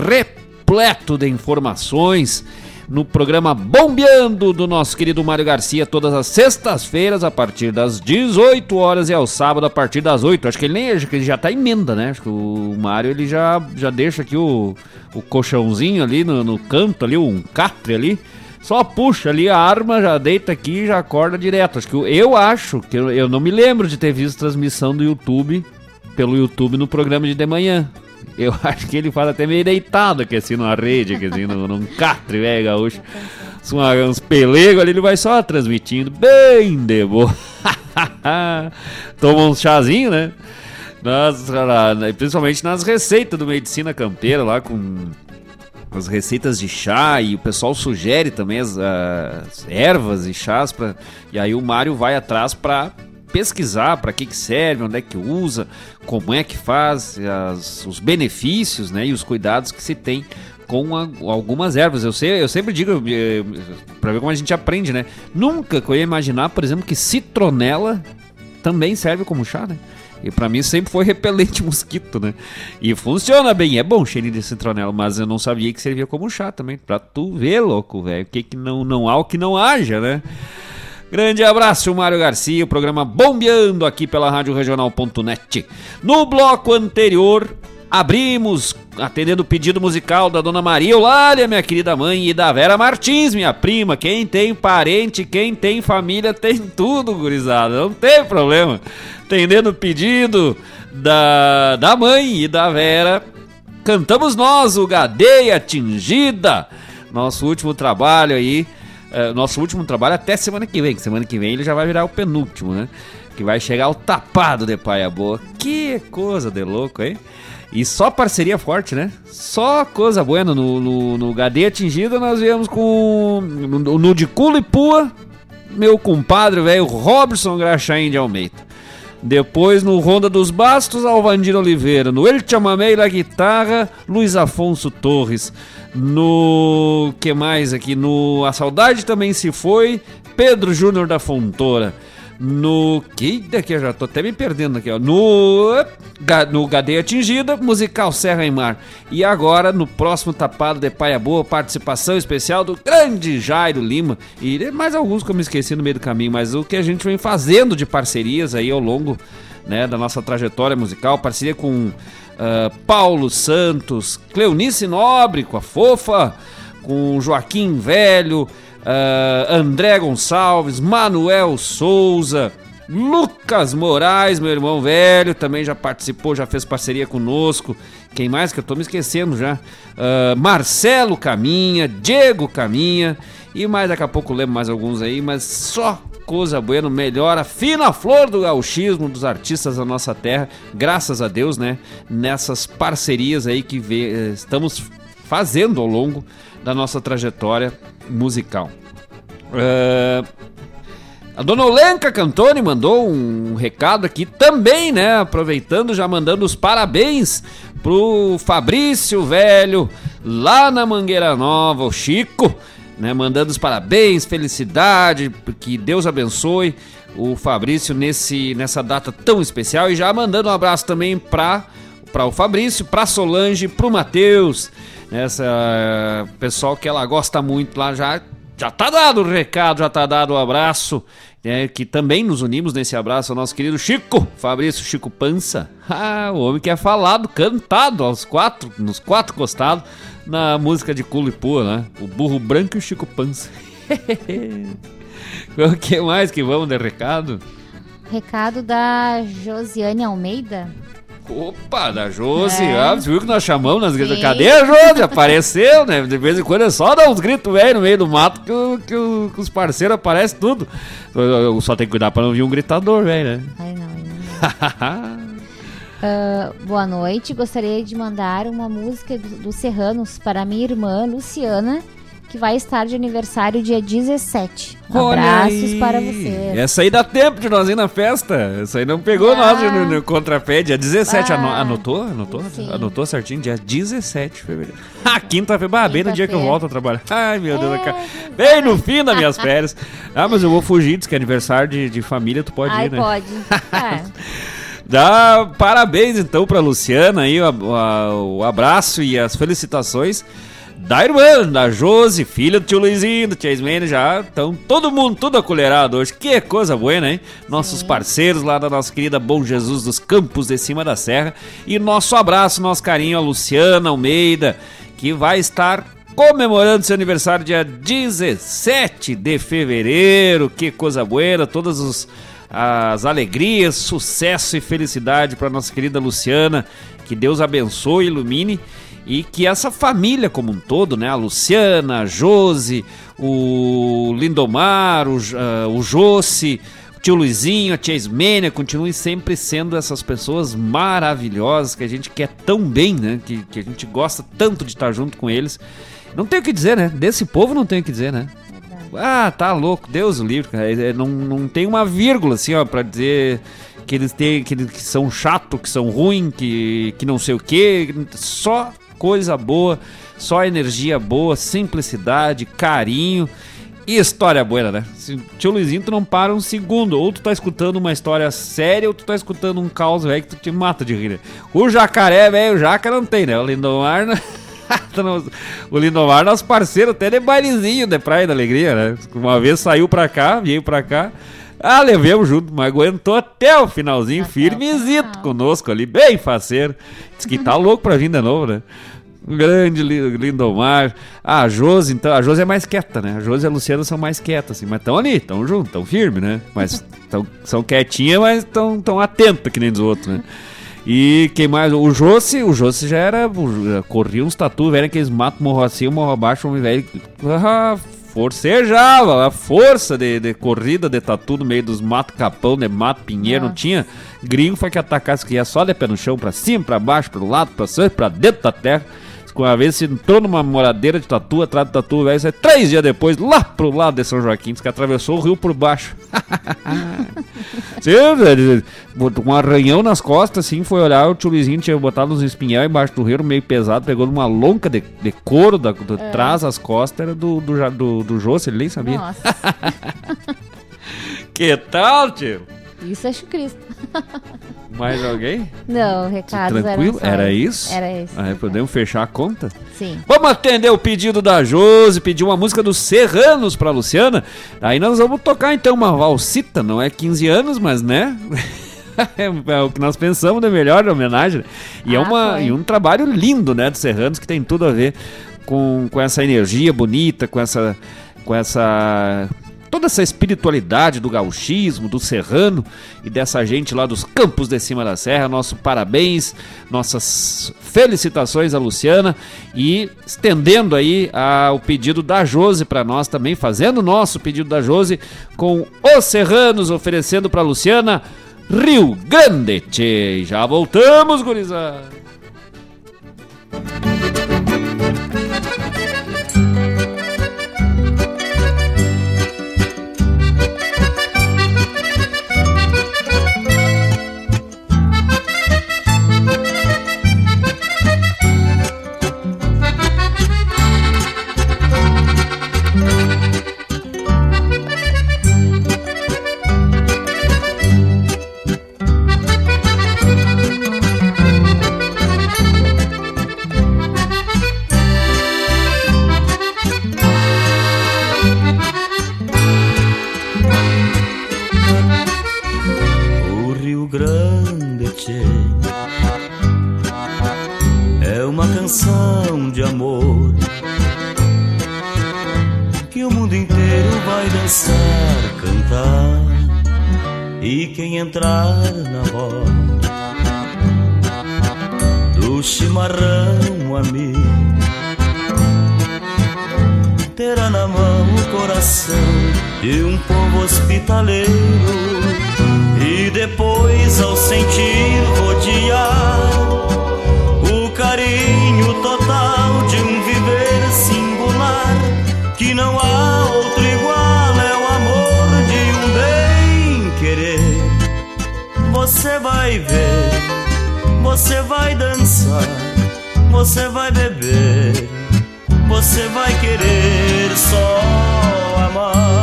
repleto repleto de informações no programa Bombeando do nosso querido Mário Garcia, todas as sextas-feiras, a partir das 18 horas e ao sábado, a partir das 8. Acho que ele nem que ele já tá emenda, né? Acho que o Mário ele já, já deixa aqui o, o colchãozinho ali no, no canto, ali, um catre ali. Só puxa ali a arma, já deita aqui e já acorda direto. Acho que eu, eu acho que eu, eu não me lembro de ter visto transmissão do YouTube pelo YouTube no programa de de manhã. Eu acho que ele faz até meio deitado aqui assim numa rede, aqui assim, num, num catre, velho, gaúcho. Uns pelegos ali, ele vai só transmitindo bem de boa. Toma um chazinho, né? Nas, principalmente nas receitas do Medicina Campeira, lá com as receitas de chá e o pessoal sugere também as, as ervas e chás pra, e aí o Mário vai atrás para pesquisar para que, que serve, onde é que usa, como é que faz, as, os benefícios né, e os cuidados que se tem com a, algumas ervas. Eu, sei, eu sempre digo, eh, para ver como a gente aprende, né? Nunca que eu ia imaginar, por exemplo, que citronela também serve como chá, né? E para mim sempre foi repelente mosquito, né? E funciona bem, é bom cheirinho de citronela, mas eu não sabia que servia como chá também. Pra tu ver, louco, velho. O que que não, não há, o que não haja, né? Grande abraço, Mário Garcia, o programa bombeando aqui pela Rádio Regional.net. No bloco anterior, abrimos atendendo o pedido musical da Dona Maria Eulália, minha querida mãe, e da Vera Martins, minha prima. Quem tem parente, quem tem família, tem tudo, gurizada. Não tem problema. Atendendo o pedido da, da mãe e da Vera, cantamos nós, o Gadeia Atingida. Nosso último trabalho aí é, nosso último trabalho até semana que vem. Que semana que vem ele já vai virar o penúltimo, né? Que vai chegar o tapado de paia boa. Que coisa de louco, hein? E só parceria forte, né? Só coisa boa. No, no, no HD atingido nós viemos com. No, no de culo e pua, meu compadre, velho, Robson Graxaim de Almeida. Depois no Ronda dos Bastos, Alvandir Oliveira. No El Chamamei da guitarra, Luiz Afonso Torres. No que mais aqui? No A Saudade também se foi, Pedro Júnior da Fontoura. No que daqui eu já tô até me perdendo aqui, ó. No no Gadeia Atingida, musical Serra e Mar. E agora no próximo tapado de Paia Boa, participação especial do grande Jairo Lima e mais alguns que eu me esqueci no meio do caminho, mas o que a gente vem fazendo de parcerias aí ao longo, né, da nossa trajetória musical, parceria com uh, Paulo Santos, Cleonice Nobre, com a Fofa, com Joaquim Velho, uh, André Gonçalves, Manuel Souza, Lucas Moraes, meu irmão velho, também já participou, já fez parceria conosco. Quem mais que eu tô me esquecendo já? Uh, Marcelo Caminha, Diego Caminha e mais daqui a pouco lembro mais alguns aí, mas só coisa bueno, melhora, fina flor do gauchismo dos artistas da nossa terra, graças a Deus, né? Nessas parcerias aí que vê, eh, estamos fazendo ao longo da nossa trajetória musical. Uh, a dona Olenka Cantoni mandou um recado aqui também, né? Aproveitando, já mandando os parabéns pro Fabrício Velho, lá na Mangueira Nova, o Chico, né, mandando os parabéns, felicidade, que Deus abençoe o Fabrício nesse, nessa data tão especial e já mandando um abraço também para para o Fabrício, para Solange, para o Matheus, essa pessoal que ela gosta muito lá já Já tá dado o recado, já tá dado o abraço. É, que também nos unimos nesse abraço ao nosso querido Chico, Fabrício Chico Pança. Ah, o homem que é falado, cantado aos quatro, nos quatro costados, na música de Culo e Pua, né? O burro branco e o Chico Pança. o que mais que vamos de recado? Recado da Josiane Almeida. Opa, da Josi. É. Ah, você viu que nós chamamos nas gritas? Cadê a Josi? Apareceu, né? De vez em quando é só dar uns gritos velho no meio do mato que, o- que, o- que os parceiros aparecem tudo. Eu, eu só tenho que cuidar pra não vir um gritador, velho, né? Ai, não, ai, não. Ah, boa noite, gostaria de mandar uma música do, do Serranos para minha irmã Luciana, que vai estar de aniversário dia 17. Olha Abraços aí. para você. Essa aí dá tempo de nós ir na festa. Essa aí não pegou nós no, no contrapé. Dia 17. ano- Ah. anotou? Anotou? Sim. Anotou certinho? Dia 17 de fevereiro. Ah, quinta-feira. Bah, bem no dia que eu volto a trabalhar. Ai, meu Deus. cara. Bem no fim das minhas férias. Ah, mas eu vou fugir. Diz que é aniversário de, de família, tu pode Ai, ir, né? pode. É. Dá parabéns então pra Luciana aí, o, a- o abraço e as felicitações da irmã, da Josi, filha do tio Luizinho, do tio Ismene, já estão todo mundo, tudo acolherado hoje. Que coisa boa, hein? Nossos parceiros lá da nossa querida Bom Jesus dos Campos de Cima da Serra. E nosso abraço, nosso carinho a Luciana Almeida, que vai estar comemorando seu aniversário dia 17 de fevereiro. Que coisa boa, todos os as alegrias, sucesso e felicidade para nossa querida Luciana. Que Deus abençoe e ilumine. E que essa família como um todo, né? A Luciana, a Josi, o Lindomar, o, ah, o o tio Luizinho, a tia Ismênia, continuem sempre sendo essas pessoas maravilhosas que a gente quer tão bem, né? Que, que a gente gosta tanto de estar junto com eles. Não tem o que dizer, né? Desse povo não tem o que dizer, né? Ah, tá louco, Deus o livre, cara. É, é, Não, não tem uma vírgula assim, ó, pra dizer que eles têm, que, eles- que são chato, que são ruim, que, que não sei o quê. Só coisa boa, só energia boa, simplicidade, carinho e história boa, né? Se, tio Luizinho, tu não para um segundo. Ou tu tá escutando uma história séria, ou tu tá escutando um caos, velho, que tu te mata de rir. né? O jacaré, velho, o jaca não tem, né? O Lindomar, não- o Lindomar, nosso parceiro, até de bailezinho de Praia da Alegria, né? Uma vez saiu pra cá, veio pra cá. Ah, levemos junto, mas aguentou até o finalzinho, firmezito conosco ali, bem faceiro. Diz que tá louco pra vir de novo, né? Grande Li- Lindomar. Ah, a Josi, então, a Josi é mais quieta, né? A Josi e a Luciana são mais quietas, assim, mas estão ali, estão juntos, estão firmes, né? Mas tão, são quietinhas, mas estão tão atentas que nem dos outros, né? E quem mais? O Jossi, o Jossi já era. Corria uns tatu, velho, que eles matam morro acima, morro abaixo, homem velho. Ah, forcejava, a força de, de corrida de tatu no meio dos mato capão, de mato pinheiro, não Nossa. tinha. Gringo foi que atacasse, que ia só de pé no chão, pra cima, pra baixo, pro lado, pra cima, pra dentro da terra. Uma vez se entrou numa moradeira de tatu, atrás do tatu, velho, sai três dias depois, lá pro lado de São Joaquim, diz que atravessou o rio por baixo. Sim, velho, botou um arranhão nas costas, assim, foi olhar, o tio Luizinho tinha botado uns espinhel embaixo do rio, meio pesado, pegou numa lonca de, de couro da, do, É. trás as costas, era do, do, do, do José, ele nem sabia. Nossa, Que tal, tio? isso acho Cristo. Mais alguém? Não, recados Tranquilo? Era esses. isso? Era isso. Aí podemos fechar a conta? Sim. Vamos atender o pedido da Josi, pedir uma música dos Serranos pra Luciana. Aí nós vamos tocar então uma valsita, não é 15 anos, mas né? é o que nós pensamos de melhor homenagem. E é Ah, uma, foi. e um trabalho lindo, né, dos Serranos, que tem tudo a ver com, com essa energia bonita, com essa. com essa. Toda essa espiritualidade do gauchismo, do serrano e dessa gente lá dos campos de cima da serra. Nosso parabéns, nossas felicitações a Luciana e estendendo aí a- o pedido da Jose para nós também, fazendo o nosso pedido da Jose com os serranos oferecendo para Luciana Rio Grande. Tchê. Já voltamos, gurizada. Vai dançar, cantar. E quem entrar na roda do chimarrão amigo terá na mão o coração de um povo hospitaleiro. E depois, ao sentir rodear vai ver, você vai dançar, você vai beber você vai querer só amar.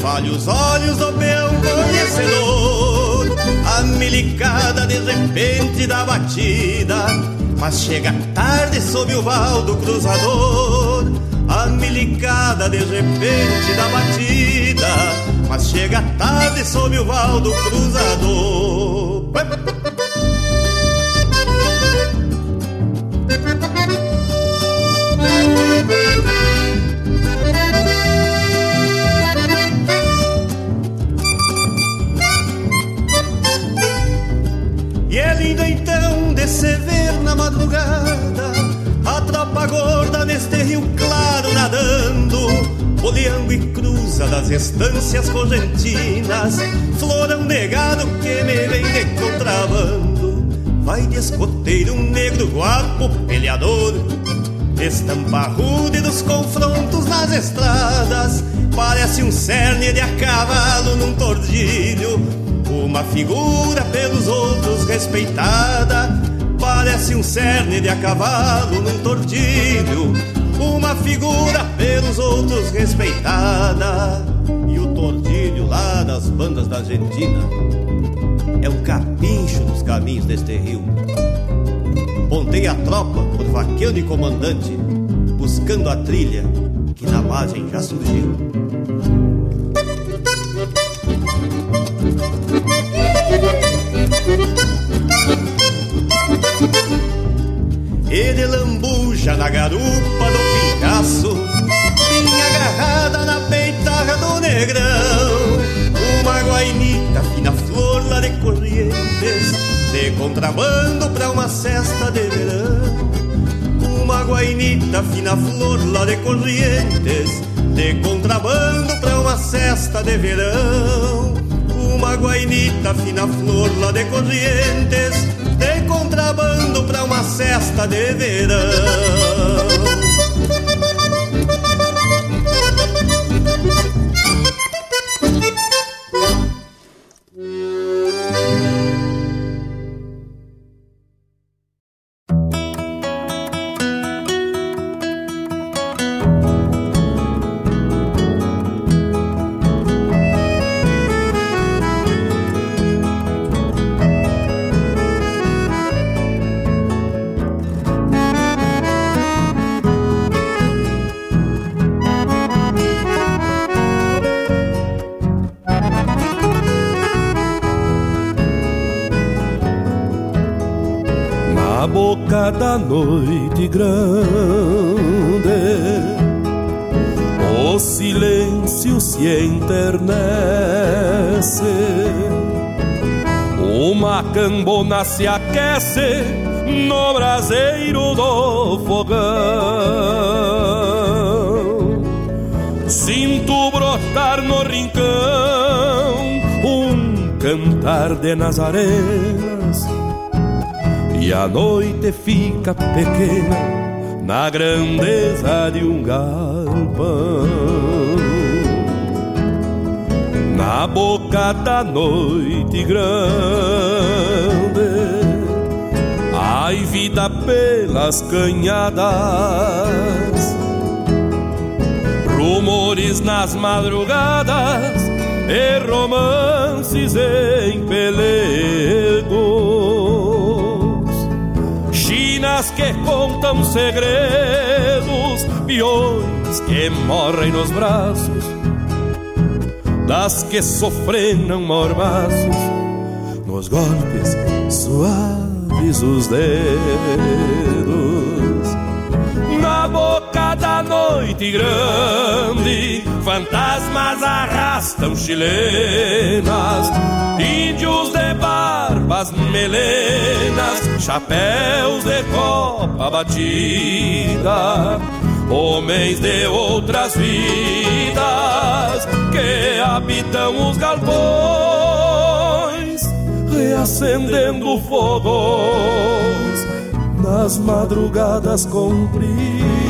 Fale os olhos do peão conhecedor. A milicada de repente dá batida Mas chega tarde sob o val do cruzador. A milicada de repente dá batida Mas chega tarde sob o val do cruzador. na madrugada, a tropa gorda neste rio claro nadando, Oleando e cruza das estâncias cogentinas, florão negado que me vem de contrabando. Vai de escoteiro um negro guapo peleador, estampa rude dos confrontos nas estradas, parece um cerne de a cavalo num tordilho. Uma figura pelos outros respeitada, Parece um cerne de a cavalo num tordilho, uma figura pelos outros respeitada. E o tordilho lá das bandas da Argentina é um capincho nos caminhos deste rio. Pontei a tropa por vaqueiro e comandante, buscando a trilha que na margem já surgiu. De lambuja na garupa do pingaço, vinha agarrada na peitarra do negrão, uma guainita fina flor lá de corrientes, de contrabando pra uma cesta de verão. Uma guainita fina flor lá de corrientes, de contrabando pra uma cesta de verão. Uma guainita fina flor lá de corrientes, de contrabando pra uma cesta de verão. Noite grande, o silêncio se enternece. Uma cambona se aquece no braseiro do fogão. Sinto brotar no rincão um cantar de nazarenas e a noite fica pequena na grandeza de um galpão. Na boca da noite grande, ai vida pelas canhadas, rumores nas madrugadas e romances em que contam segredos, peões que morrem nos braços das que sofrenam mormaços nos golpes suaves os dedos. Na boca da noite grande, fantasmas arrastam chilenas, índios de barbas melenas, chapéus de copa batida, homens de outras vidas que habitam os galpões, reacendendo fogões nas madrugadas compridas.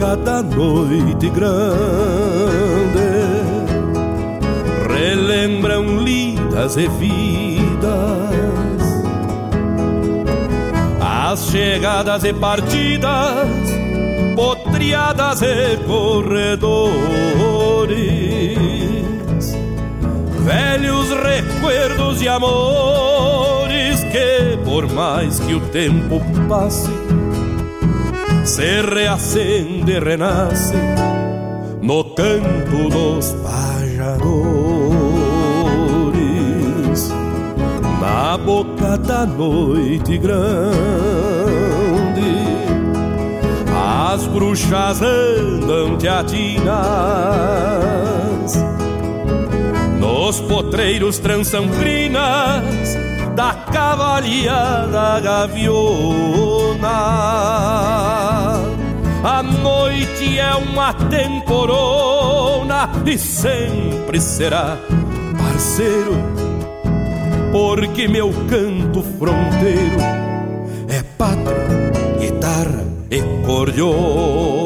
Boca da noite grande. Relembram lidas e vidas. As chegadas e partidas potriadas e corredores. Velhos recuerdos e amores que por mais que o tempo passe se reacende e renasce no canto dos pajadores, na boca da noite grande. bruxas andam teatinas. Nos potreiros trançam crinas da cavalia da gaviona. A noite é uma temporona e sempre será parceiro, porque meu canto fronteiro é pátria, guitarra e cordiona.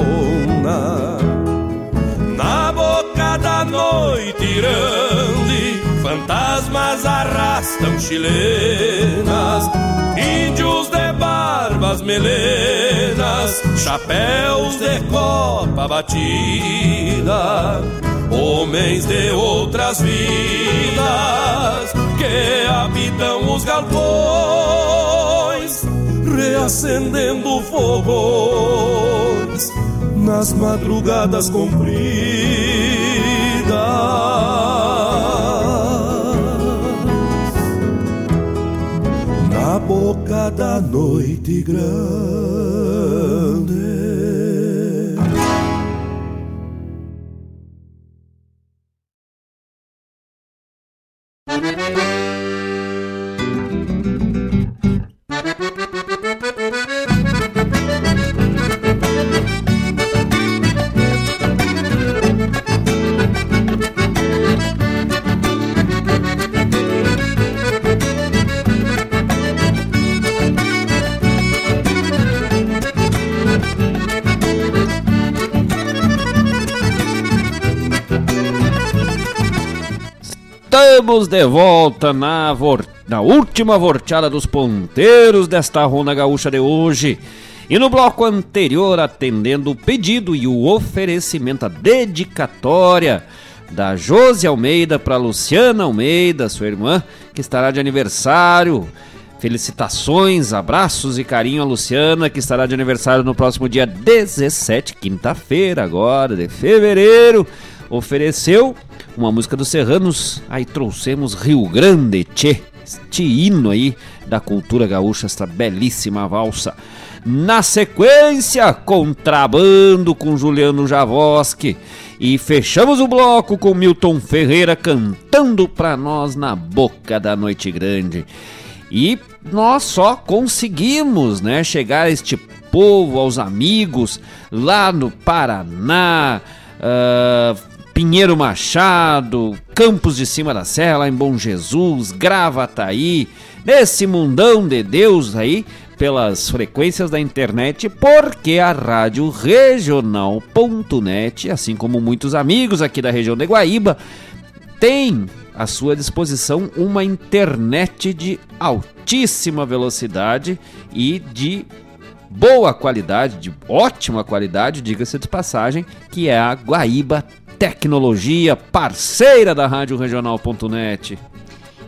Na boca da noite grande, fantasmas arrastam chilenas, índios de barbas melenas, chapéus de copa batida, homens de outras vidas que habitam os galpões, reacendendo fogões nas madrugadas compridas. Na boca da noite grande. Estamos de volta na, vor- na última vorteada dos ponteiros desta Ronda Gaúcha de hoje. E no bloco anterior, atendendo o pedido e o oferecimento, a dedicatória da Josi Almeida para Luciana Almeida, sua irmã, que estará de aniversário. Felicitações, abraços e carinho a Luciana, que estará de aniversário no próximo dia 17, quinta-feira, agora de fevereiro. Ofereceu uma música dos Serranos, aí trouxemos Rio Grande, Tchê, este hino aí da cultura gaúcha, esta belíssima valsa. Na sequência, contrabando com Juliano Javoski. E fechamos o bloco com Milton Ferreira cantando pra nós na boca da noite grande. E nós só conseguimos, né, chegar a este povo, aos amigos lá no Paraná, ah, Pinheiro Machado, Campos de Cima da Serra, lá em Bom Jesus, Gravataí, nesse mundão de Deus aí, pelas frequências da internet, porque a rádio regional.net, assim como muitos amigos aqui da região de Guaíba, tem à sua disposição uma internet de altíssima velocidade e de boa qualidade, de ótima qualidade, diga-se de passagem, que é a Guaíba Tecnologia, parceira da Rádio Regional.net.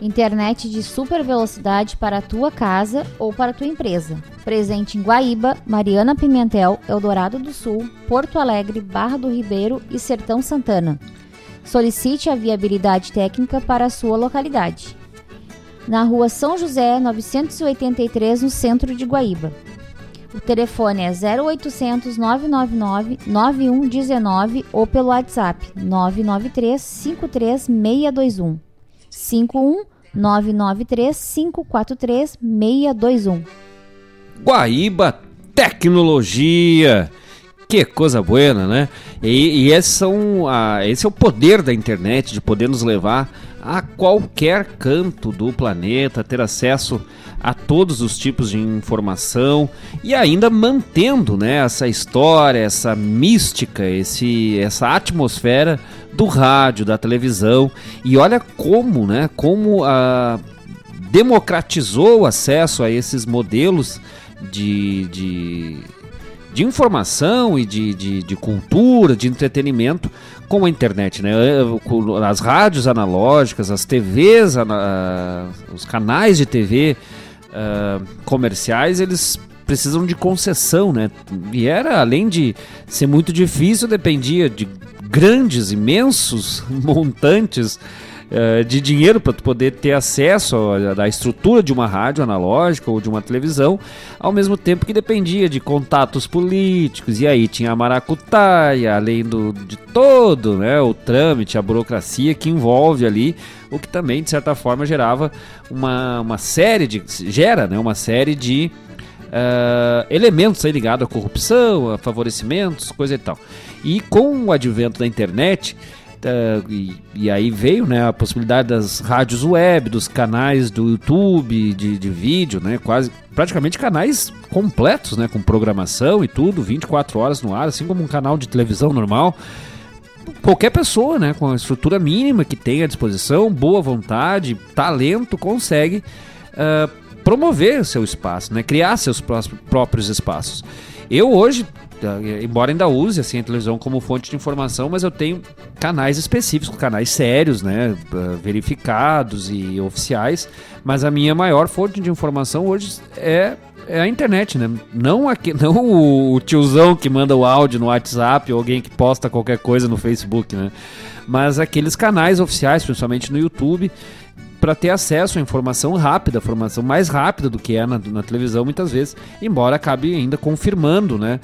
Internet de super velocidade para a tua casa ou para a tua empresa. Presente em Guaíba, Mariana Pimentel, Eldorado do Sul, Porto Alegre, Barra do Ribeiro e Sertão Santana. Solicite a viabilidade técnica para a sua localidade. Na rua São José, 983, no centro de Guaíba. O telefone é 0800 999 9119 ou pelo WhatsApp 993 53 621 51 993 543 621. Guaíba Tecnologia. Que coisa boa, né? E, e esse, são a- esse é o poder da internet, de poder nos levar a qualquer canto do planeta, ter acesso a todos os tipos de informação e ainda mantendo né, essa história, essa mística, esse, essa atmosfera do rádio, da televisão. E olha como, né? Como a democratizou o acesso a esses modelos de, de, de informação e de, de, de cultura, de entretenimento com a internet, né? Com As rádios analógicas, as TVs, ana- os canais de TV ah, comerciais, eles precisam de concessão, né? E era, além de ser muito difícil, dependia de grandes, imensos montantes eh, de dinheiro para poder ter acesso à estrutura de uma rádio analógica ou de uma televisão, ao mesmo tempo que dependia de contatos políticos, e aí tinha a maracutaia, além do, de todo né, o trâmite, a burocracia que envolve ali, o que também, de certa forma, gerava uma, uma série de. gera né, uma série de uh, elementos aí ligados à corrupção, a favorecimentos, coisa e tal. E com o advento da internet, uh, e, e, aí veio né, a possibilidade das rádios web, dos canais do YouTube, de, de vídeo, né, quase praticamente canais completos, né, com programação e tudo, 24 horas no ar, assim como um canal de televisão normal qualquer pessoa, né, com a estrutura mínima que tem à disposição, boa vontade, talento, consegue uh, promover seu espaço, né? criar seus próprios espaços. Eu hoje, embora ainda use assim, a televisão como fonte de informação, mas eu tenho canais específicos, canais sérios, né? verificados e oficiais, mas a minha maior fonte de informação hoje é é a internet, né? Não, aqui, não o tiozão que manda o áudio no WhatsApp ou alguém que posta qualquer coisa no Facebook, né? Mas aqueles canais oficiais, principalmente no YouTube, para ter acesso à informação rápida, informação mais rápida do que é na, na televisão muitas vezes, embora acabe ainda confirmando, né,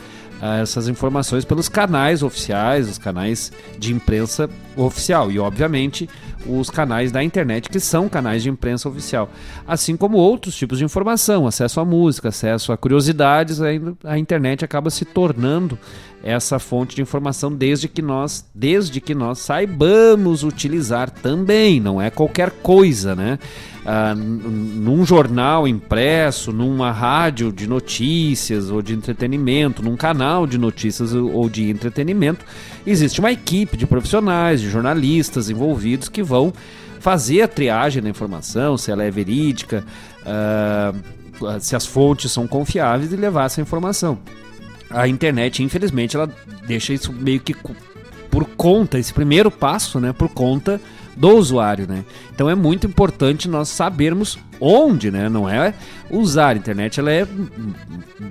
essas informações pelos canais oficiais, os canais de imprensa oficial. E, obviamente, os canais da internet que são canais de imprensa oficial, assim como outros tipos de informação, acesso à música, acesso a curiosidades, a internet acaba se tornando essa fonte de informação desde que nós, desde que nós saibamos utilizar também, não é qualquer coisa, né? Ah, num jornal impresso, numa rádio de notícias ou de entretenimento, num canal de notícias ou de entretenimento, existe uma equipe de profissionais, de jornalistas envolvidos que vão fazer a triagem da informação, se ela é verídica, ah, se as fontes são confiáveis e levar essa informação. A internet, infelizmente, ela deixa isso meio que por conta, esse primeiro passo, né, por conta do usuário, né? Então é muito importante nós sabermos onde, né? Não é usar a internet, ela é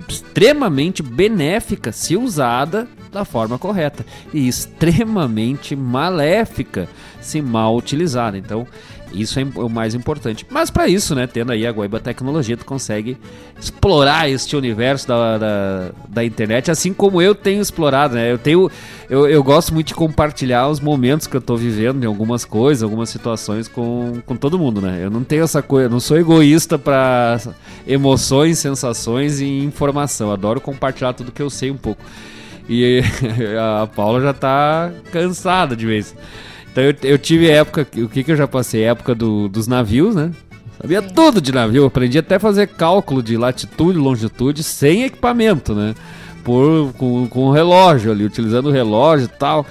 extremamente benéfica se usada da forma correta e extremamente maléfica se mal utilizada. Então, isso é o mais importante. Mas para isso, né, tendo aí a Guaíba Tecnologia, tu consegue explorar este universo da, da, da, internet, assim como eu tenho explorado, né? Eu tenho, eu, eu gosto muito de compartilhar os momentos que eu tô vivendo em algumas coisas, algumas situações com, com todo mundo, né? Eu não tenho essa coisa, não sou egoísta para emoções, sensações e informação. Eu adoro compartilhar tudo que eu sei um pouco. E a Paula já tá cansada de vez. Então eu, eu tive época, o que, que eu já passei? Época do, dos navios, né? Sabia Sim. tudo de navio, aprendi até a fazer cálculo de latitude e longitude sem equipamento, né? Por, com, com o relógio ali, utilizando o relógio e tal.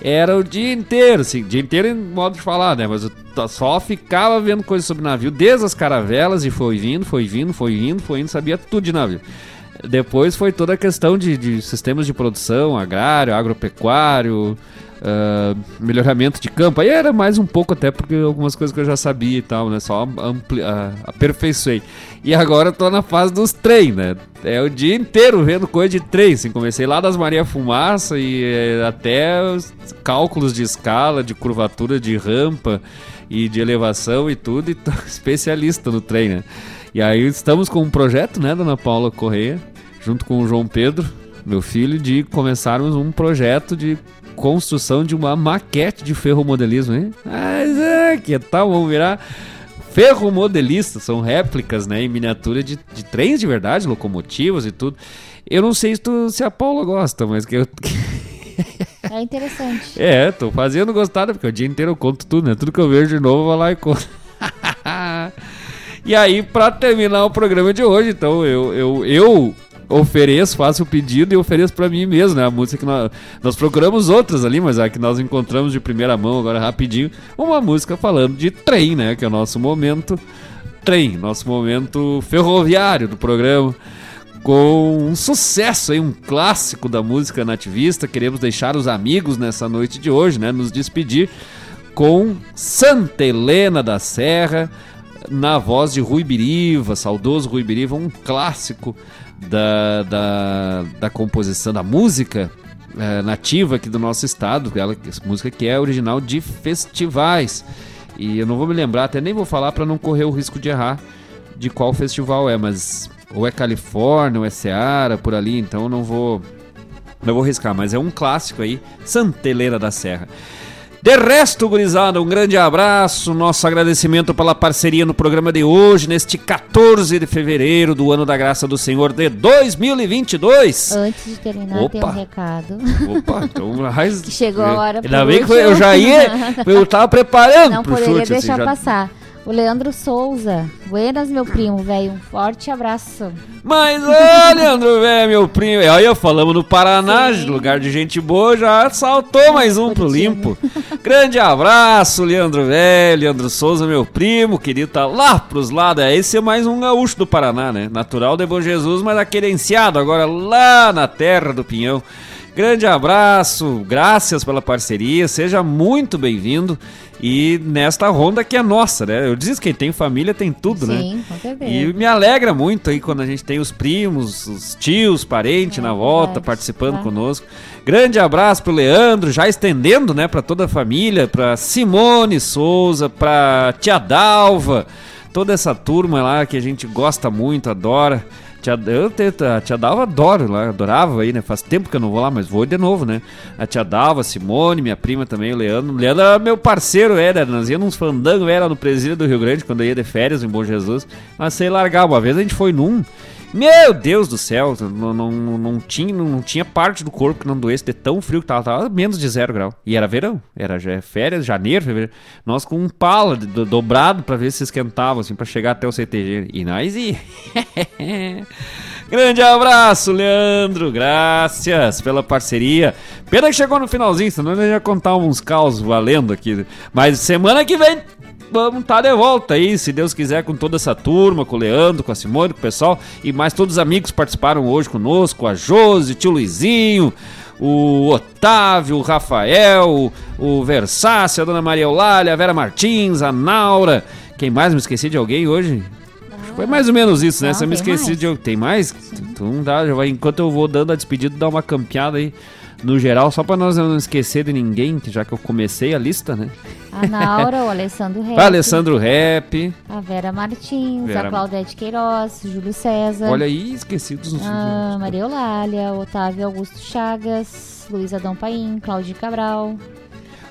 Era o dia inteiro, assim, dia inteiro em modo de falar, né? Mas eu só ficava vendo coisas sobre navio, desde as caravelas, e foi vindo, foi vindo, foi vindo, foi indo, sabia tudo de navio. Depois foi toda a questão de, de sistemas de produção, agrário, agropecuário, uh, melhoramento de campo. Aí era mais um pouco até porque algumas coisas que eu já sabia e tal, né? Só ampli uh, aperfeiçoei. E agora eu tô na fase dos trem, né? É o dia inteiro vendo coisa de trem. Assim, comecei lá das Maria Fumaça e eh, até os cálculos de escala, de curvatura de rampa e de elevação e tudo, e tô especialista no trem, né? E aí estamos com um projeto, né, dona Paula Correia, junto com o João Pedro, meu filho, de começarmos um projeto de construção de uma maquete de ferromodelismo, hein? Mas é, que tal? Vamos virar ferromodelistas, são réplicas, né, em miniatura de, de trens de verdade, locomotivas e tudo. Eu não sei se, tu, se a Paula gosta, mas que eu... É interessante. É, tô fazendo gostar, porque o dia inteiro eu conto tudo, né? Tudo que eu vejo de novo, eu vou lá e conto. e aí, pra terminar o programa de hoje, então, eu, eu, eu ofereço, faço o pedido e ofereço para mim mesmo, né? A música que nós, nós procuramos outras ali, mas a que nós encontramos de primeira mão agora rapidinho, uma música falando de trem, né? Que é o nosso momento trem, nosso momento ferroviário do programa. Com um sucesso aí, um clássico da música nativista. Queremos deixar os amigos nessa noite de hoje, né? Nos despedir com Santa Helena da Serra, na voz de Rui Biriva, saudoso Rui Biriva, um clássico da, da, da composição, da música é, nativa aqui do nosso estado, ela, música que é original de festivais. E eu não vou me lembrar, até nem vou falar para não correr o risco de errar de qual festival é, mas ou é Califórnia, ou é Seara, por ali, então não vou não vou riscar, mas é um clássico aí, Santeleira da Serra. De resto, gurizada, um grande abraço, nosso agradecimento pela parceria no programa de hoje, neste 14 de fevereiro do ano da graça do Senhor de 2022. Antes de terminar, Opa. tem um recado. Opa, então mais... Que chegou a hora Ainda bem que eu já ia, eu tava preparando Não pro poderia chute. assim, deixar já- passar. O Leandro Souza. Buenas, meu primo, velho. Um forte abraço. Mas, ô, Leandro, velho, meu primo. E Olha, falamos no Paraná, lugar de gente boa, já saltou mais um pro limpo. Grande abraço, Leandro velho, Leandro Souza, meu primo, querido, tá lá pros lados. É, Esse é mais um gaúcho do Paraná, né? Natural de Bom Jesus, mas aquerenciado agora lá na terra do Pinhão. Grande abraço, graças pela parceria, seja muito bem-vindo. E nesta ronda que é nossa, né? Eu disse que quem tem família tem tudo, né? Sim, com certeza. E me alegra muito aí quando a gente tem os primos, os tios, parentes na volta participando é. conosco. Grande abraço pro Leandro, já estendendo, né, para toda a família, para Simone Souza, para tia Dalva, toda essa turma lá que a gente gosta muito, adora. Tia, eu a tia Dalva adoro lá, adorava aí, né? Faz tempo que eu não vou lá, mas vou de novo, né? A tia Dalva, a Simone, minha prima também, o Leandro. O Leandro era meu parceiro, era. Nós íamos uns fandangos, era no presídio do Rio Grande, quando eu ia de férias em Bom Jesus. Mas sei largar. Uma vez a gente foi num. Meu Deus do céu, não, não, não, tinha, não tinha parte do corpo que não doesse de tão frio que tava, tava menos de zero grau. E era verão, era já férias, janeiro, fevereiro. Nós com um pala do- dobrado pra ver se esquentava, assim, pra chegar até o CTG. E nós ia. Grande abraço, Leandro. Graças pela parceria. Pena que chegou no finalzinho, senão eu ia contar uns caos valendo aqui. Mas semana que vem vamos estar de volta aí, se Deus quiser, com toda essa turma, com o Leandro, com a Simone, com o pessoal e mais todos os amigos que participaram hoje conosco, a Josi, o tio Luizinho, o Otávio, o Rafael, o Versácio, a Dona Maria Eulália, a Vera Martins, a Naura. Quem mais me esqueci de alguém hoje? Foi mais ou menos isso, né? Não, Se eu me esqueci mais. de. Tem mais? Então dá, já vai, enquanto eu vou dando a despedida, dá uma campeada aí no geral, só pra nós não esquecer de ninguém, já que eu comecei a lista, né? A Naura, o Alessandro Rep. Vai, Alessandro Rap. A Vera Martins, Vera- a Claudete Queiroz, Júlio César. Olha aí, esquecidos nos A Maria Eulália, Otávio Augusto Chagas, Luiz Adão Paim, Cláudio Cabral,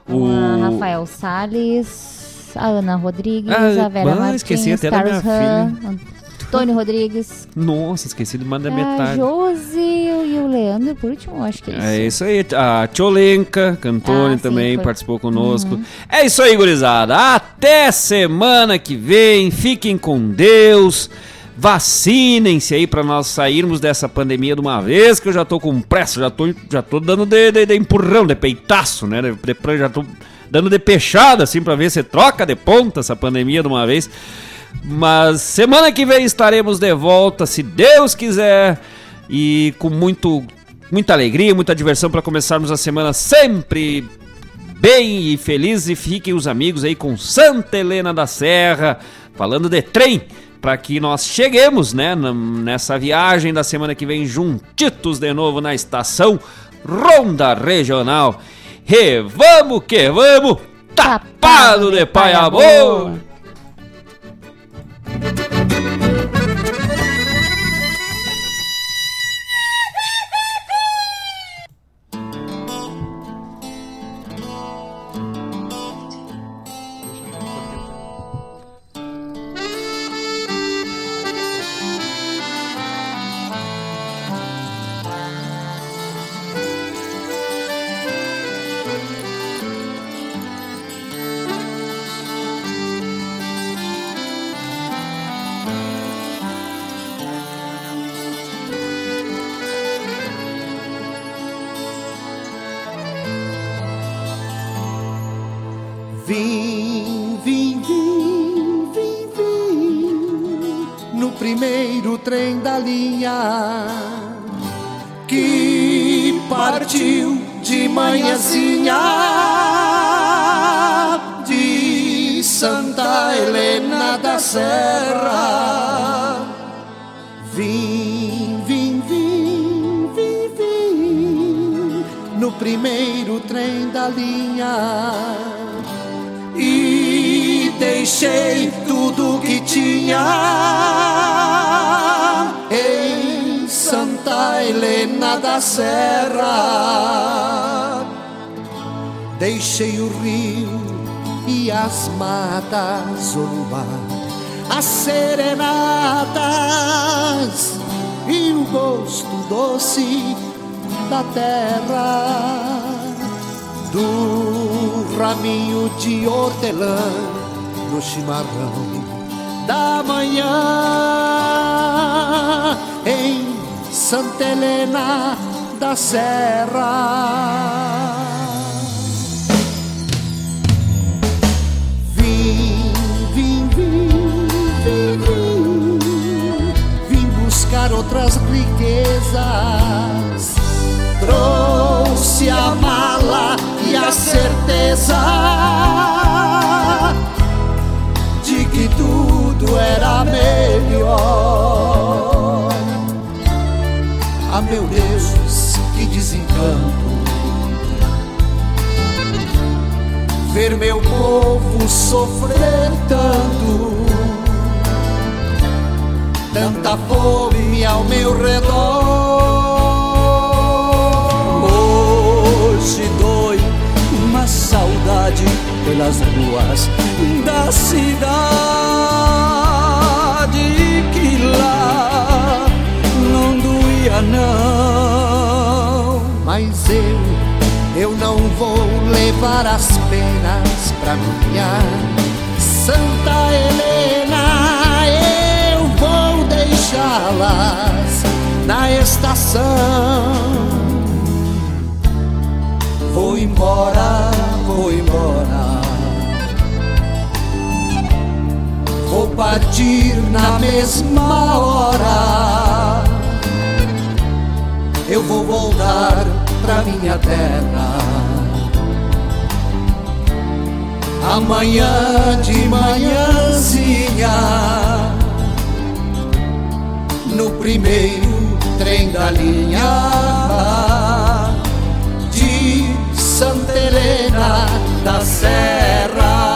O- a Rafael Salles, a Ana Rodrigues, Ah, a Vera ah, Martins, esqueci até da Carlos minha Ram, Antônio Rodrigues, Nossa, esqueci de mandar a metade. Josi e o Leandro, por último, acho que é isso. É isso aí, a Tcholenka, cantora Ah, sim, também foi. participou conosco. Uhum. É isso aí, gurizada. Até semana que vem. Fiquem com Deus. Vacinem-se aí pra nós sairmos dessa pandemia de uma vez, que eu já tô com pressa, já tô, já tô dando de, de- de empurrão, de peitaço, né? De, de- já tô dando de peixada, assim, pra ver se troca de ponta essa pandemia de uma vez. Mas semana que vem estaremos de volta, se Deus quiser, e com muito, muita alegria, muita diversão para começarmos a semana sempre bem e feliz. E fiquem os amigos aí com Santa Helena da Serra, falando de trem, para que nós cheguemos né, nessa viagem da semana que vem juntitos de novo na estação Ronda Regional. E vamos que vamos, tapado de pai amor! Vim, trem da linha que partiu de manhãzinha de Santa Helena da Serra. Vim, vim, vim, vim, vim no primeiro trem da linha e deixei tudo que tinha Da Serra. Deixei o rio e as matas, o luar, as serenatas e o gosto doce da terra. Do raminho de hortelã no chimarrão da manhã. Em Santa Helena da Serra. Vim, vim, vim, vim, vim, buscar outras riquezas. Trouxe a mala e a certeza de que tudo era melhor. Ah, meu Deus, que desencanto. Ver meu povo sofrer tanto, tanta fome ao meu redor. Hoje dói uma saudade pelas ruas da cidade doía não. Mas eu, eu não vou levar as penas pra minha Santa Helena. Eu vou deixá-las na estação. Vou embora, vou embora. Vou partir na mesma hora. Eu vou voltar pra minha terra. Amanhã de manhãzinha, no primeiro trem da linha de Santa Helena da Serra.